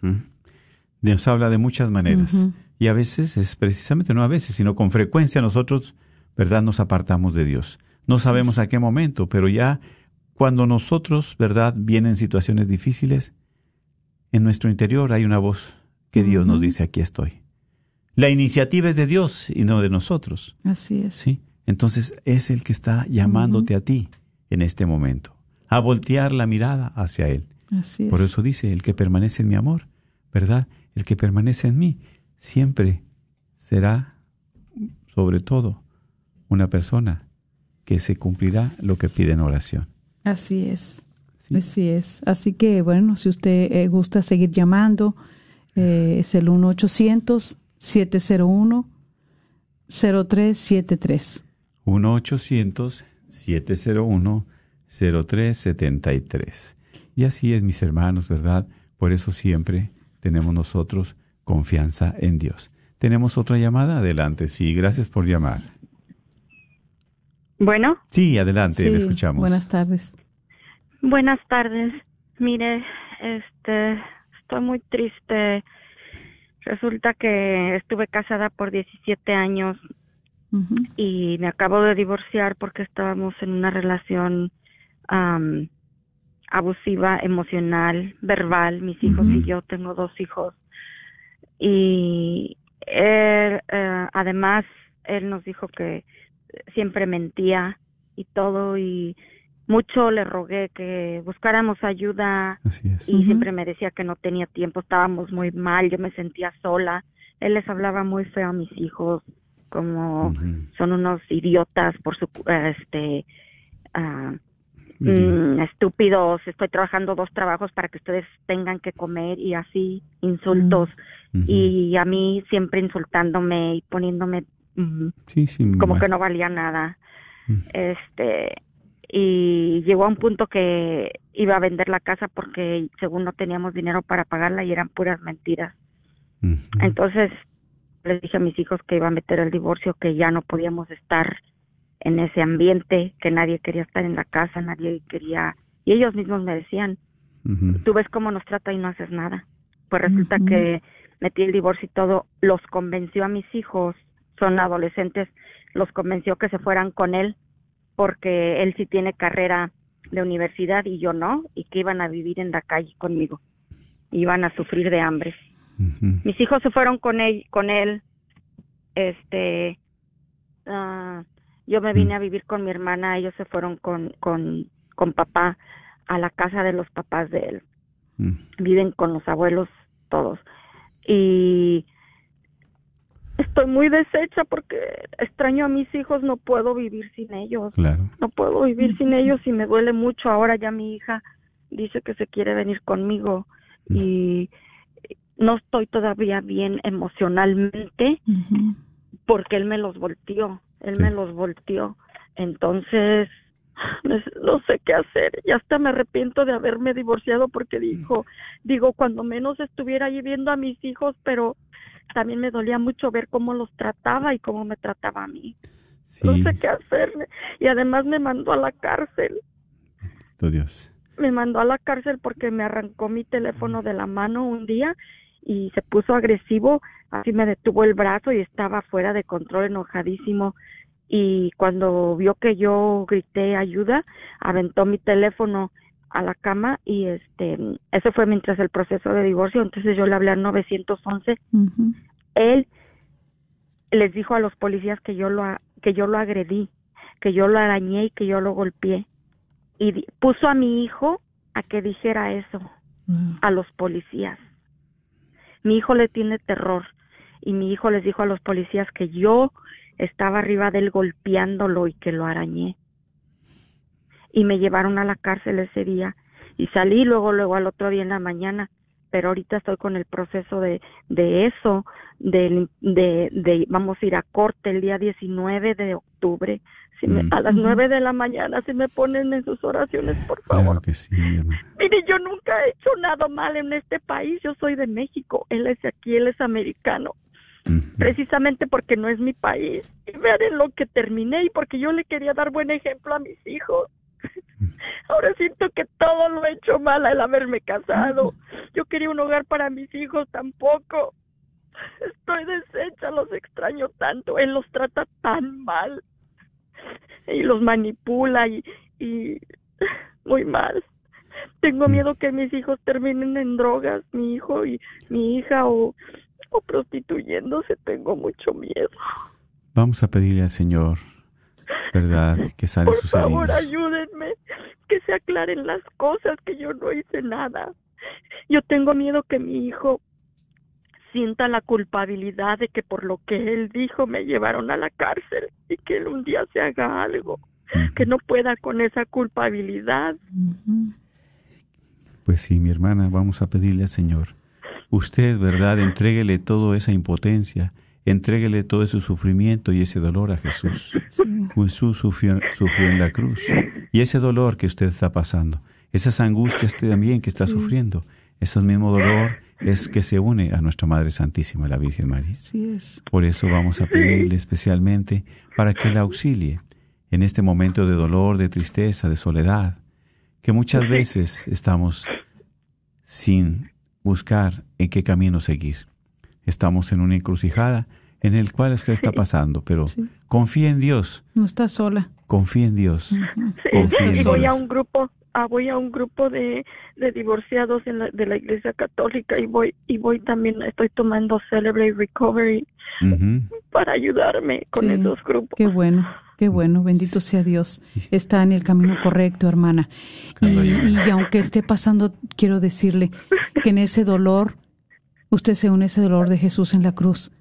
Dios habla de muchas maneras. Y a veces es precisamente, no a veces, sino con frecuencia nosotros, ¿verdad?, nos apartamos de Dios. No Sí, sabemos sí. a qué momento, pero ya cuando nosotros, ¿verdad?, vienen situaciones difíciles, en nuestro interior hay una voz que Dios nos dice, aquí estoy. La iniciativa es de Dios y no de nosotros. Así es. ¿sí? Entonces es el que está llamándote a ti en este momento, a voltear la mirada hacia Él. Así es. Por eso dice, el que permanece en mi amor, ¿verdad? El que permanece en mí siempre será sobre todo, una persona que se cumplirá lo que pide en oración. Así es. Así es. Así que, bueno, si usted eh, gusta seguir llamando, eh, es el 1-800-701-0373. 1-800-701-0373. Y así es, mis hermanos, ¿verdad? Por eso siempre tenemos nosotros confianza en Dios. Tenemos otra llamada, adelante. Sí, gracias por llamar. Bueno. Sí, adelante, le escuchamos. Buenas tardes. Buenas tardes. Mire, este, estoy muy triste. Resulta que estuve casada por 17 años y me acabo de divorciar porque estábamos en una relación abusiva, emocional, verbal. Mis hijos y yo tengo dos hijos. Y él, eh, además, él nos dijo que siempre mentía y todo y mucho le rogué que buscáramos ayuda. Y siempre me decía que no tenía tiempo, estábamos muy mal, yo me sentía sola. Él les hablaba muy feo a mis hijos, como son unos idiotas por su este mm, estúpidos, estoy trabajando dos trabajos para que ustedes tengan que comer y así insultos. Y a mí siempre insultándome y poniéndome mm, Sí, sí, como que no valía nada. Este y llegó a un punto que iba a vender la casa porque según no teníamos dinero para pagarla y eran puras mentiras. Entonces les dije a mis hijos que iba a meter el divorcio, que ya no podíamos estar en ese ambiente, que nadie quería estar en la casa, nadie quería y ellos mismos me decían, tú ves cómo nos trata y no haces nada. Pues resulta que metí el divorcio y todo, los convenció a mis hijos, son adolescentes, los convenció que se fueran con él porque él sí tiene carrera de universidad y yo no, y que iban a vivir en la calle conmigo, iban a sufrir de hambre. Mis hijos se fueron con él, con él, este, ah, yo me vine a vivir con mi hermana, ellos se fueron con, con, con papá a la casa de los papás de él. Viven con los abuelos todos. Y estoy muy deshecha porque extraño a mis hijos, no puedo vivir sin ellos. Claro. No puedo vivir sin ellos y me duele mucho. Ahora ya mi hija dice que se quiere venir conmigo y no estoy todavía bien emocionalmente porque él me los volteó, él me los volteó. Entonces, no sé- qué hacer. Y hasta me arrepiento de haberme divorciado porque dijo, digo, cuando menos estuviera ahí viendo a mis hijos, pero también me dolía mucho ver cómo los trataba y cómo me trataba a mí. No sé qué hacer. Y además me mandó a la cárcel. Oh, Dios. Me mandó a la cárcel porque me arrancó mi teléfono de la mano un día y se puso agresivo, así me detuvo el brazo y estaba fuera de control, enojadísimo. Y cuando vio que yo grité ayuda, aventó mi teléfono a la cama y este eso fue mientras el proceso de divorcio, entonces yo le hablé al 911 él les dijo a los policías que yo lo que yo lo agredí, que yo lo arañé y que yo lo golpeé y puso a mi hijo a que dijera eso a los policías. Mi hijo le tiene terror y mi hijo les dijo a los policías que yo estaba arriba de él golpeándolo y que lo arañé. Y me llevaron a la cárcel ese día y salí luego luego al otro día en la mañana pero ahorita estoy con el proceso de, de eso, de, de, de vamos a ir a corte el día 19 de octubre. Si me- Mm. a las 9 de la mañana, si me ponen en sus oraciones, por favor. Claro que sí. Mire, yo nunca he hecho nada mal en este país. Yo soy de México. Él es aquí, él es americano. Precisamente porque no es mi país. Y vean en lo que terminé y porque yo le quería dar buen ejemplo a mis hijos. Ahora siento que todo lo he hecho mal al haberme casado. Yo quería un hogar para mis hijos tampoco. Estoy deshecha, los extraño tanto. Él los trata tan mal. Y los manipula y, y muy mal. Tengo miedo que mis hijos terminen en drogas, mi hijo y mi hija o, o prostituyéndose. Tengo mucho miedo. Vamos a pedirle al Señor, ¿verdad? Que sane Por sus favor, heridas. ayúdenme, que se aclaren las cosas, que yo no hice nada. Yo tengo miedo que mi hijo sienta la culpabilidad de que por lo que él dijo me llevaron a la cárcel y que él un día se haga algo, que no pueda con esa culpabilidad. Pues sí, mi hermana, vamos a pedirle al Señor. Usted, ¿verdad? Entréguele toda esa impotencia, entréguele todo ese sufrimiento y ese dolor a Jesús. Jesús sufrió, sufrió en la cruz. Y ese dolor que usted está pasando, esas angustias también que está sufriendo, ese mismo dolor es que se une a nuestra Madre Santísima, la Virgen María. Así es. Por eso vamos a pedirle especialmente para que la auxilie en este momento de dolor, de tristeza, de soledad, que muchas veces estamos sin buscar en qué camino seguir. Estamos en una encrucijada en el cual usted está pasando, pero confía en Dios, No está sola. confía en Dios. Sí, confía en y voy Dios. a un grupo, ah, voy a un grupo de, de divorciados en la- de la Iglesia Católica y voy y voy también estoy tomando Celebrate Recovery para ayudarme con Sí. esos grupos. Qué bueno, qué bueno, bendito sea Dios. Está en el camino correcto, hermana. Y, y aunque esté pasando, quiero decirle que en ese dolor, usted se une a ese dolor de Jesús en la cruz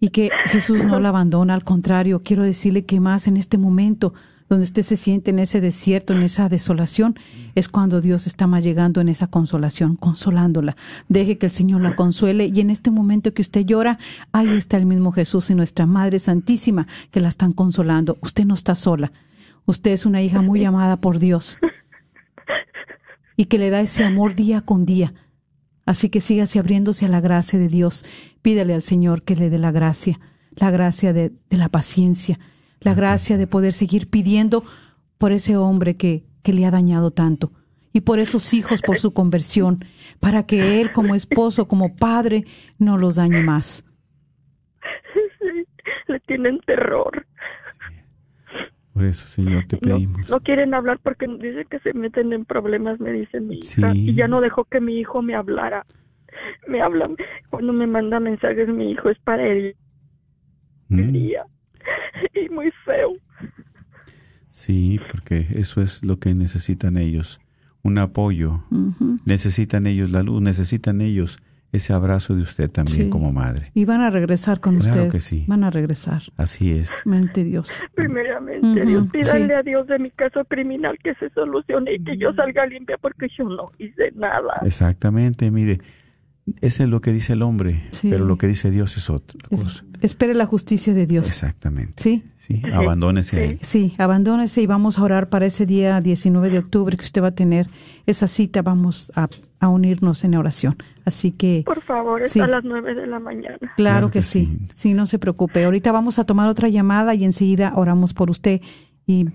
y que Jesús no la abandona, al contrario, quiero decirle que más en este momento donde usted se siente en ese desierto, en esa desolación, es cuando Dios está más llegando en esa consolación, consolándola. Deje que el Señor la consuele y en este momento que usted llora, ahí está el mismo Jesús y nuestra Madre Santísima que la están consolando. Usted no está sola. Usted es una hija muy amada por Dios y que le da ese amor día con día. Así que sígase abriéndose a la gracia de Dios. Pídale al Señor que le dé la gracia, la gracia de, de la paciencia, la gracia de poder seguir pidiendo por ese hombre que, que le ha dañado tanto y por esos hijos, por su conversión, para que él como esposo, como padre, no los dañe más. Sí, le tienen terror. Por eso, Señor, te pedimos. No quieren hablar porque dicen que se meten en problemas, me dice mi hija. Sí. Y ya no dejó que mi hijo me hablara. Me habla, cuando me manda mensajes mi hijo es para él. Mm. Y muy feo. Sí, porque eso es lo que necesitan ellos, un apoyo. Necesitan ellos la luz, necesitan ellos ese abrazo de usted también Sí. como madre. Y van a regresar con Claro usted. que sí. Van a regresar. Así es. Mente Dios. Primeramente, Dios, pídale sí. a Dios de mi caso criminal que se solucione y que yo salga limpia porque yo no hice nada. Exactamente, mire, ese es lo que dice el hombre, Sí. pero lo que dice Dios es otra Es- cosa. espere la justicia de Dios. Exactamente. Sí. Sí, abandónese a él. Sí, abandónese y vamos a orar para ese día 19 de octubre que usted va a tener esa cita. Vamos a, a unirnos en oración. Así que, Por favor, es Sí. a las nueve de la mañana. claro, que, sí. sí. no se preocupe. Ahorita vamos a tomar otra llamada y enseguida oramos por usted. Y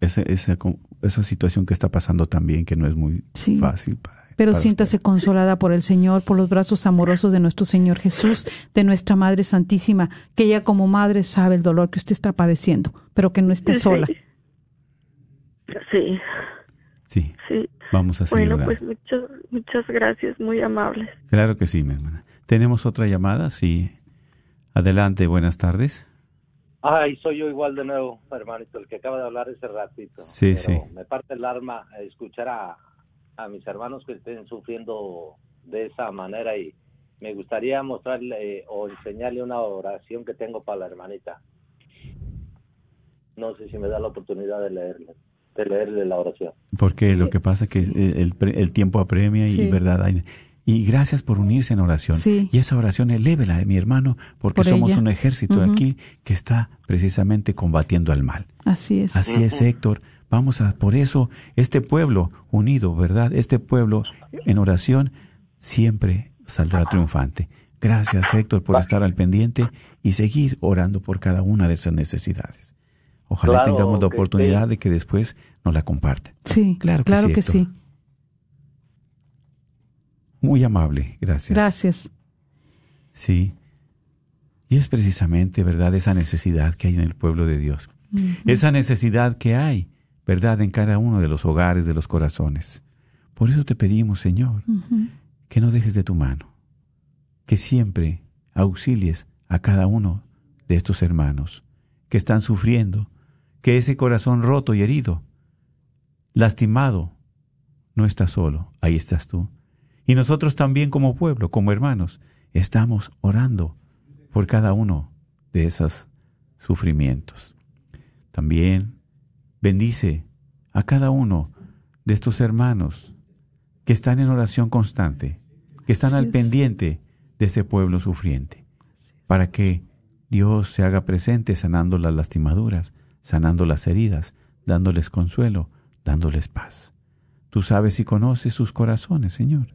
Esa, esa, esa situación que está pasando también, que no es muy Sí. fácil para Pero siéntase consolada por el Señor, por los brazos amorosos de nuestro Señor Jesús, de nuestra Madre Santísima, que ella como madre sabe el dolor que usted está padeciendo, pero que no esté Sí. sola. Sí, Sí, sí. vamos a seguir Bueno, orando. pues muchas, muchas gracias, muy amables. Claro que sí, mi hermana. ¿Tenemos otra llamada? Sí. Adelante, buenas tardes. Ay, soy yo igual de nuevo, hermanito, el que acaba de hablar ese ratito. Sí, Pero sí. Me parte el alma escuchar a, a mis hermanos que estén sufriendo de esa manera y me gustaría mostrarle eh, o enseñarle una oración que tengo para la hermanita. No sé si me da la oportunidad de leerle, de leerle la oración. Porque lo que pasa es que el, pre- el tiempo apremia y Sí. verdad. hay- Y gracias por unirse en oración. Sí. Y esa oración elévela de mi hermano, porque Por somos ella. un ejército Ujú. aquí que está precisamente combatiendo al mal. Así es. Así es, Héctor. Vamos a, por eso, este pueblo unido, ¿verdad? Este pueblo en oración siempre saldrá triunfante. Gracias, Héctor, por estar al pendiente y seguir orando por cada una de esas necesidades. Ojalá Claro tengamos la oportunidad sí. de que después nos la compartan. Sí, Claro que claro sí, que sí. Muy amable, gracias. Gracias. Sí. Y es precisamente, ¿verdad?, esa necesidad que hay en el pueblo de Dios. Esa necesidad que hay, ¿verdad?, en cada uno de los hogares, de los corazones. Por eso te pedimos, Señor, que no dejes de tu mano, que siempre auxilies a cada uno de estos hermanos que están sufriendo, que ese corazón roto y herido, lastimado, no está solo, ahí estás tú. Y nosotros también como pueblo, como hermanos, estamos orando por cada uno de esos sufrimientos. También bendice a cada uno de estos hermanos que están en oración constante, que están Así al es. pendiente de ese pueblo sufriente, para que Dios se haga presente sanando las lastimaduras, sanando las heridas, dándoles consuelo, dándoles paz. Tú sabes y conoces sus corazones, Señor.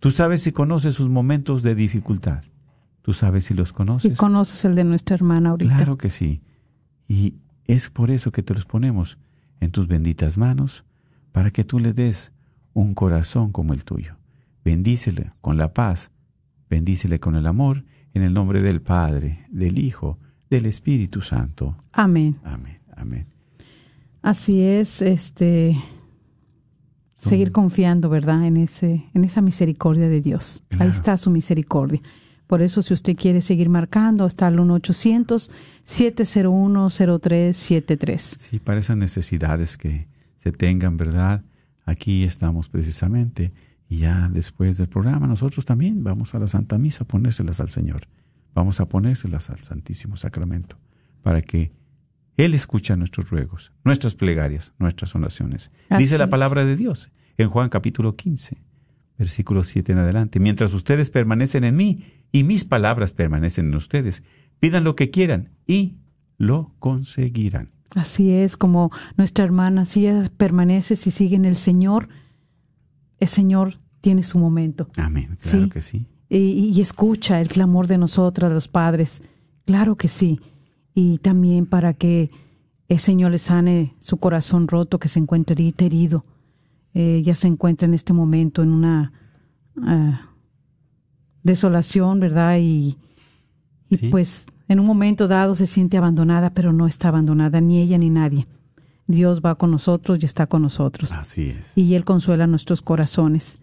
Tú sabes y conoces sus momentos de dificultad. Tú sabes si los Y conoces. conoces el de nuestra hermana ahorita. Claro que sí. Y es por eso que te los ponemos en tus benditas manos, para que tú le des un corazón como el tuyo. Bendícele con la paz, bendícele con el amor, en el nombre del Padre, del Hijo, del Espíritu Santo. Amén. Amén, amén. Así es, este seguir confiando, ¿verdad? En ese en esa misericordia de Dios. Ahí está su misericordia. Por eso si usted quiere seguir marcando, está el 1 800 701 0373. Sí, para esas necesidades que se tengan, ¿verdad? Aquí estamos precisamente. Y ya después del programa nosotros también vamos a la Santa Misa a ponérselas al Señor. Vamos a ponérselas al Santísimo Sacramento para que Él escuche nuestros ruegos, nuestras plegarias, nuestras oraciones. Así Dice la es. palabra de Dios en Juan capítulo 15, versículo 7 en adelante. Mientras ustedes permanecen en mí y mis palabras permanecen en ustedes, pidan lo que quieran y lo conseguirán. Así es, como nuestra hermana, si ella permanece, si sigue en el Señor, el Señor tiene su momento. Amén, claro Sí. que sí. y, y escucha el clamor de nosotras, los padres. Claro que sí. Y también para que el Señor le sane su corazón roto, que se encuentra herido. Eh, ya se encuentra en este momento en una ah, desolación, ¿verdad? Y, y Sí. pues en un momento dado se siente abandonada, pero no está abandonada ni ella ni nadie. Dios va con nosotros y está con nosotros Así es. y Él consuela nuestros corazones.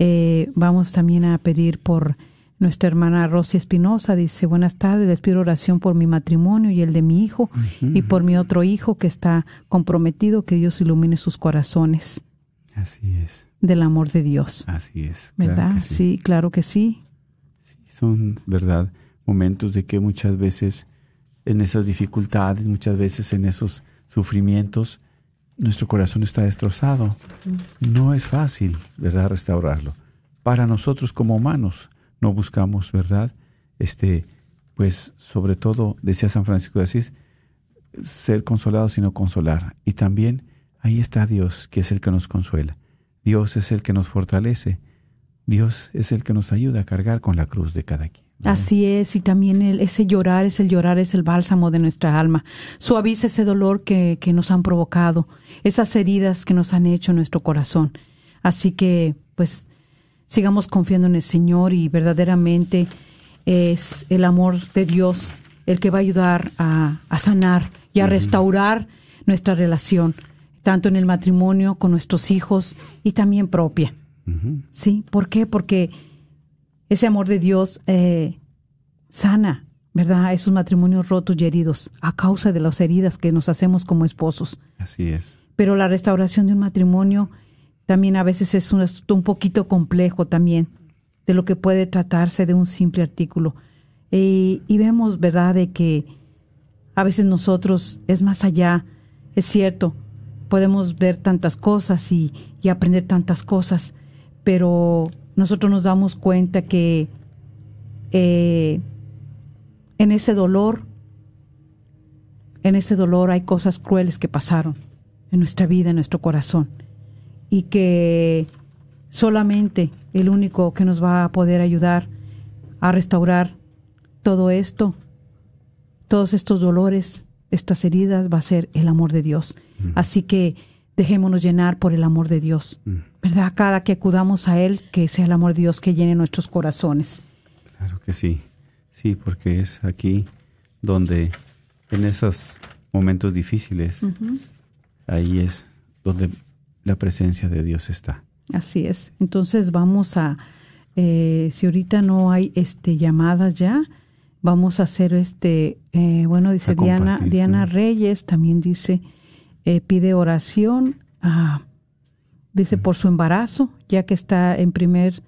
Eh, vamos también a pedir por nuestra hermana Rosy Espinosa. Dice, buenas tardes, les pido oración por mi matrimonio y el de mi hijo y por mi otro hijo que está comprometido, que Dios ilumine sus corazones Así es. del amor de Dios. Así es. claro ¿Verdad? sí, claro que sí. Son, ¿verdad? Momentos de que muchas veces en esas dificultades, muchas veces en esos sufrimientos, nuestro corazón está destrozado. No es fácil, ¿verdad?, restaurarlo. Para nosotros como humanos no buscamos, ¿verdad? Este, pues sobre todo, decía San Francisco de Asís, ser consolados sino consolar. Y también ahí está Dios, que es el que nos consuela. Dios es el que nos fortalece. Dios es el que nos ayuda a cargar con la cruz de cada quien. ¿verdad? Así es, y también el, ese llorar, es el llorar, es el bálsamo de nuestra alma. Suaviza ese dolor que, que nos han provocado, esas heridas que nos han hecho en nuestro corazón. Así que, pues, sigamos confiando en el Señor y verdaderamente es el amor de Dios el que va a ayudar a, a sanar y a restaurar nuestra relación, tanto en el matrimonio, con nuestros hijos y también propia. Sí, ¿por qué? Porque ese amor de Dios eh, sana, ¿verdad? Esos matrimonios rotos y heridos a causa de las heridas que nos hacemos como esposos. Así es. Pero la restauración de un matrimonio también a veces es un asunto un poquito complejo también, de lo que puede tratarse de un simple artículo. Y, y vemos, ¿verdad?, de que a veces nosotros es más allá, es cierto, podemos ver tantas cosas y, y aprender tantas cosas, pero nosotros nos damos cuenta que eh, en ese dolor, en ese dolor hay cosas crueles que pasaron en nuestra vida, en nuestro corazón, y que solamente el único que nos va a poder ayudar a restaurar todo esto, todos estos dolores, estas heridas, va a ser el amor de Dios. Así que dejémonos llenar por el amor de Dios, ¿verdad? Cada que acudamos a Él, que sea el amor de Dios que llene nuestros corazones. Claro que sí. Sí, porque es aquí donde en esos momentos difíciles, ahí es donde la presencia de Dios está. Así es. Entonces vamos a, eh, si ahorita no hay este llamadas ya, vamos a hacer este, eh, bueno, dice Diana, Diana. Reyes, también dice, eh, pide oración, ah, dice por su embarazo, ya que está en primer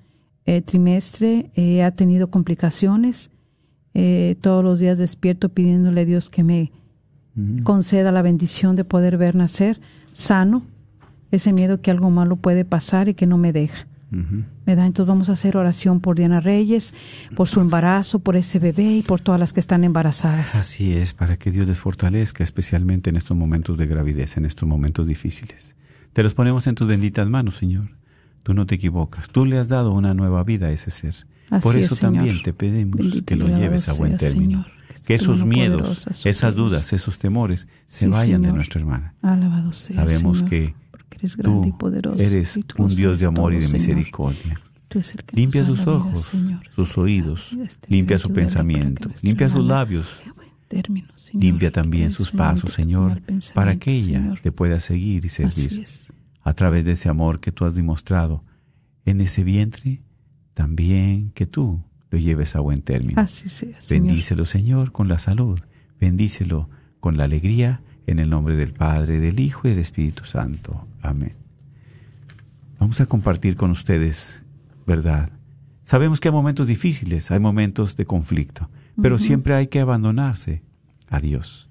eh, trimestre eh, ha tenido complicaciones. Eh, todos los días despierto pidiéndole a Dios que me conceda la bendición de poder ver nacer sano ese miedo que algo malo puede pasar y que no me deja. ¿Me da? Entonces vamos a hacer oración por Diana Reyes, por su embarazo, por ese bebé y por todas las que están embarazadas. Así es, para que Dios les fortalezca, especialmente en estos momentos de gravidez, en estos momentos difíciles. Te los ponemos en tus benditas manos, Señor. Tú no te equivocas. Tú le has dado una nueva vida a ese ser. Así Por es, eso también te pedimos Bendito que lo lleves a buen término. Señor, que esos miedos, poderosa esas dudas, esos temores se vayan de nuestra hermana. Alabado sea, Sabemos Señor, que eres grande y poderoso. eres y un Dios de amor y de misericordia. Tú eres el que Limpia sus ojos, Señor. sus oídos, limpia su pensamiento, limpia sus labios, limpia también sus pasos, Señor, para que ella te pueda seguir y servir. A través de ese amor que tú has demostrado en ese vientre, también que tú lo lleves a buen término. Así sea, Señor. Bendícelo, Señor, con la salud. Bendícelo con la alegría, en el nombre del Padre, del Hijo y del Espíritu Santo. Amén. Vamos a compartir con ustedes, ¿verdad? Sabemos que hay momentos difíciles, hay momentos de conflicto, pero siempre hay que abandonarse a Dios.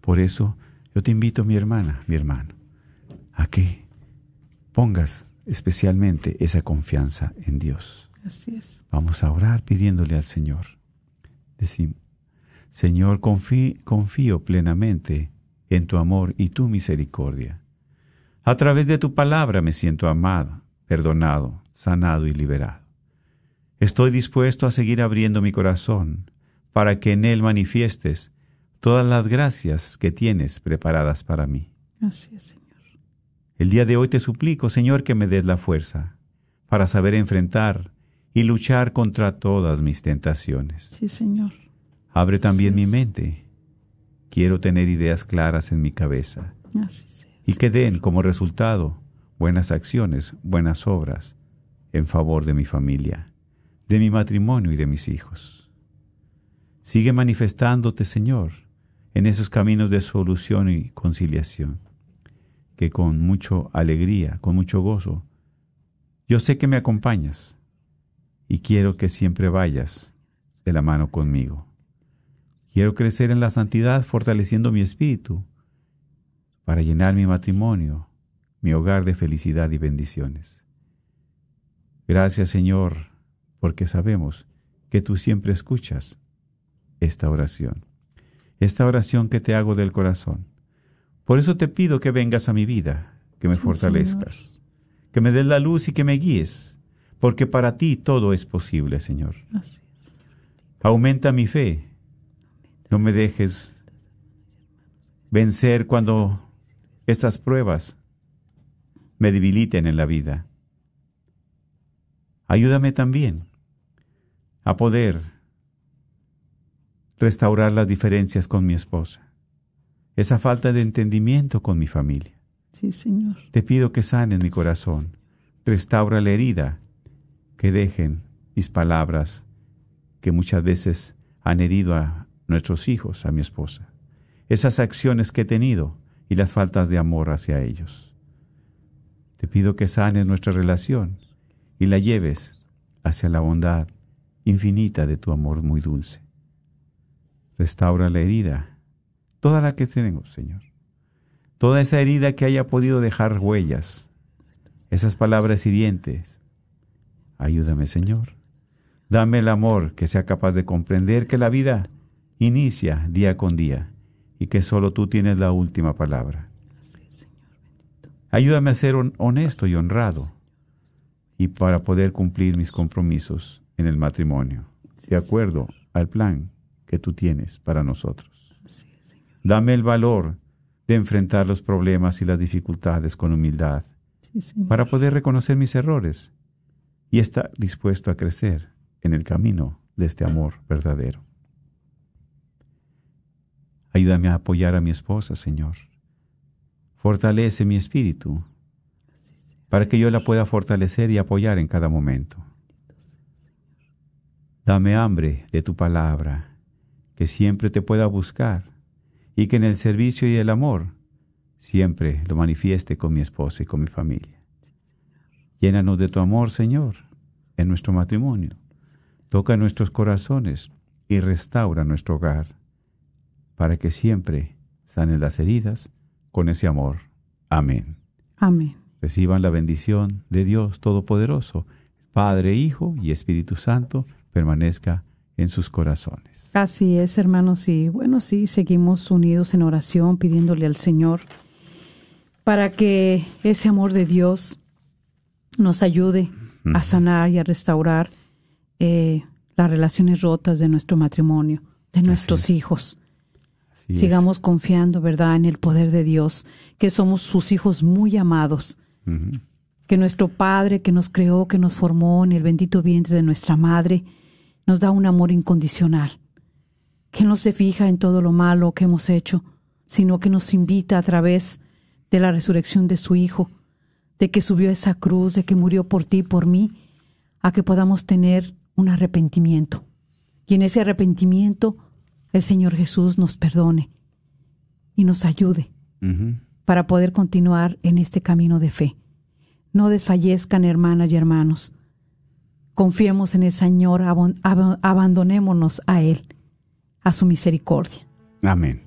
Por eso yo te invito, mi hermana, mi hermano, a que pongas especialmente esa confianza en Dios. Así es. Vamos a orar pidiéndole al Señor. Decimos, Señor, confí- confío plenamente en tu amor y tu misericordia. A través de tu palabra me siento amado, perdonado, sanado y liberado. Estoy dispuesto a seguir abriendo mi corazón para que en él manifiestes todas las gracias que tienes preparadas para mí. Así es, Señor. El día de hoy te suplico, Señor, que me des la fuerza para saber enfrentar y luchar contra todas mis tentaciones. Sí, Señor. Abre también Así mi es. mente. Quiero tener ideas claras en mi cabeza Así sea. Y que den como resultado buenas acciones, buenas obras en favor de mi familia, de mi matrimonio y de mis hijos. Sigue manifestándote, Señor, en esos caminos de solución y conciliación, que con mucha alegría, con mucho gozo, yo sé que me acompañas y quiero que siempre vayas de la mano conmigo. Quiero crecer en la santidad fortaleciendo mi espíritu para llenar mi matrimonio, mi hogar de felicidad y bendiciones. Gracias Señor, porque sabemos que tú siempre escuchas esta oración, esta oración que te hago del corazón. Por eso te pido que vengas a mi vida, que me Sí, fortalezcas, que me des la luz y que me guíes, porque para ti todo es posible, Señor. Así es. Aumenta mi fe. No me dejes vencer cuando estas pruebas me debiliten en la vida. Ayúdame también a poder restaurar las diferencias con mi esposa, esa falta de entendimiento con mi familia. Sí, Señor. Te pido que sanes mi corazón, restaura la herida, que dejen mis palabras que muchas veces han herido a nuestros hijos, a mi esposa, esas acciones que he tenido y las faltas de amor hacia ellos. Te pido que sanes nuestra relación y la lleves hacia la bondad infinita de tu amor muy dulce. Restaura la herida, toda la que tenemos, Señor. Toda esa herida que haya podido dejar huellas, esas palabras hirientes. Ayúdame, Señor. Dame el amor que sea capaz de comprender que la vida inicia día con día y que solo tú tienes la última palabra. Ayúdame a ser hon- honesto y honrado y para poder cumplir mis compromisos en el matrimonio, de acuerdo al plan que tú tienes para nosotros. Dame el valor de enfrentar los problemas y las dificultades con humildad para poder reconocer mis errores y estar dispuesto a crecer en el camino de este amor verdadero. Ayúdame a apoyar a mi esposa, Señor. Fortalece mi espíritu para que yo la pueda fortalecer y apoyar en cada momento. Dame hambre de tu palabra, que siempre te pueda buscar y que en el servicio y el amor siempre lo manifieste con mi esposa y con mi familia. Llénanos de tu amor, Señor, en nuestro matrimonio. Toca nuestros corazones y restaura nuestro hogar para que siempre sanen las heridas con ese amor. Amén. Amén. Reciban la bendición de Dios Todopoderoso, Padre, Hijo y Espíritu Santo, permanezca en sus corazones. Así es, hermanos, y bueno, sí, seguimos unidos en oración, pidiéndole al Señor para que ese amor de Dios nos ayude a sanar y a restaurar eh, las relaciones rotas de nuestro matrimonio, de nuestros hijos. Sigamos confiando, ¿verdad?, en el poder de Dios, que somos sus hijos muy amados, que nuestro Padre que nos creó, que nos formó en el bendito vientre de nuestra Madre, nos da un amor incondicional, que no se fija en todo lo malo que hemos hecho, sino que nos invita a través de la resurrección de su Hijo, de que subió esa cruz, de que murió por ti y por mí, a que podamos tener un arrepentimiento. Y en ese arrepentimiento el Señor Jesús nos perdone y nos ayude para poder continuar en este camino de fe. No desfallezcan, hermanas y hermanos. Confiemos en el Señor, abandonémonos a Él, a su misericordia. Amén.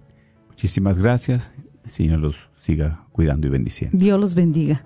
Muchísimas gracias. El Señor los siga cuidando y bendiciendo. Dios los bendiga.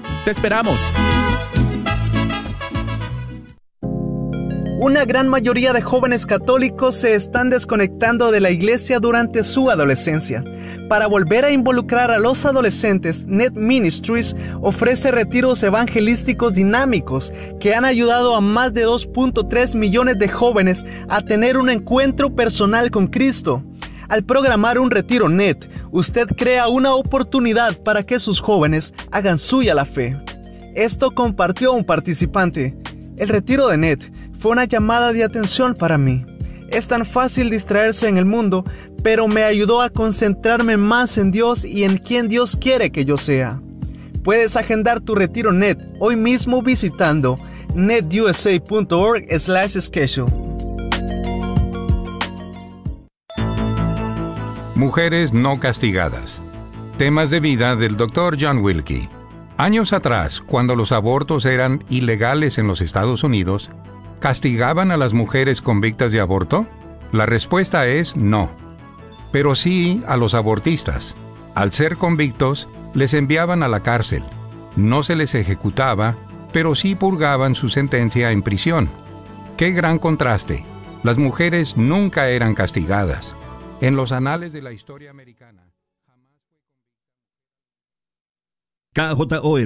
¡Te esperamos! Una gran mayoría de jóvenes católicos se están desconectando de la iglesia durante su adolescencia. Para volver a involucrar a los adolescentes, Net Ministries ofrece retiros evangelísticos dinámicos que han ayudado a más de 2.3 millones de jóvenes a tener un encuentro personal con Cristo. Al programar un retiro NET, usted crea una oportunidad para que sus jóvenes hagan suya la fe. Esto compartió un participante. El retiro de NET fue una llamada de atención para mí. Es tan fácil distraerse en el mundo, pero me ayudó a concentrarme más en Dios y en quien Dios quiere que yo sea. Puedes agendar tu retiro net hoy mismo visitando netusa.org Mujeres no castigadas. Temas de vida del Dr. John Wilkie. Años atrás, cuando los abortos eran ilegales en los Estados Unidos, ¿Castigaban a las mujeres convictas de aborto? La respuesta es no. pero sí a los abortistas. Al ser convictos, les enviaban a la cárcel. No se les ejecutaba, pero sí purgaban su sentencia en prisión. ¡Qué gran contraste! Las mujeres nunca eran castigadas. En los anales de la historia americana. KJOR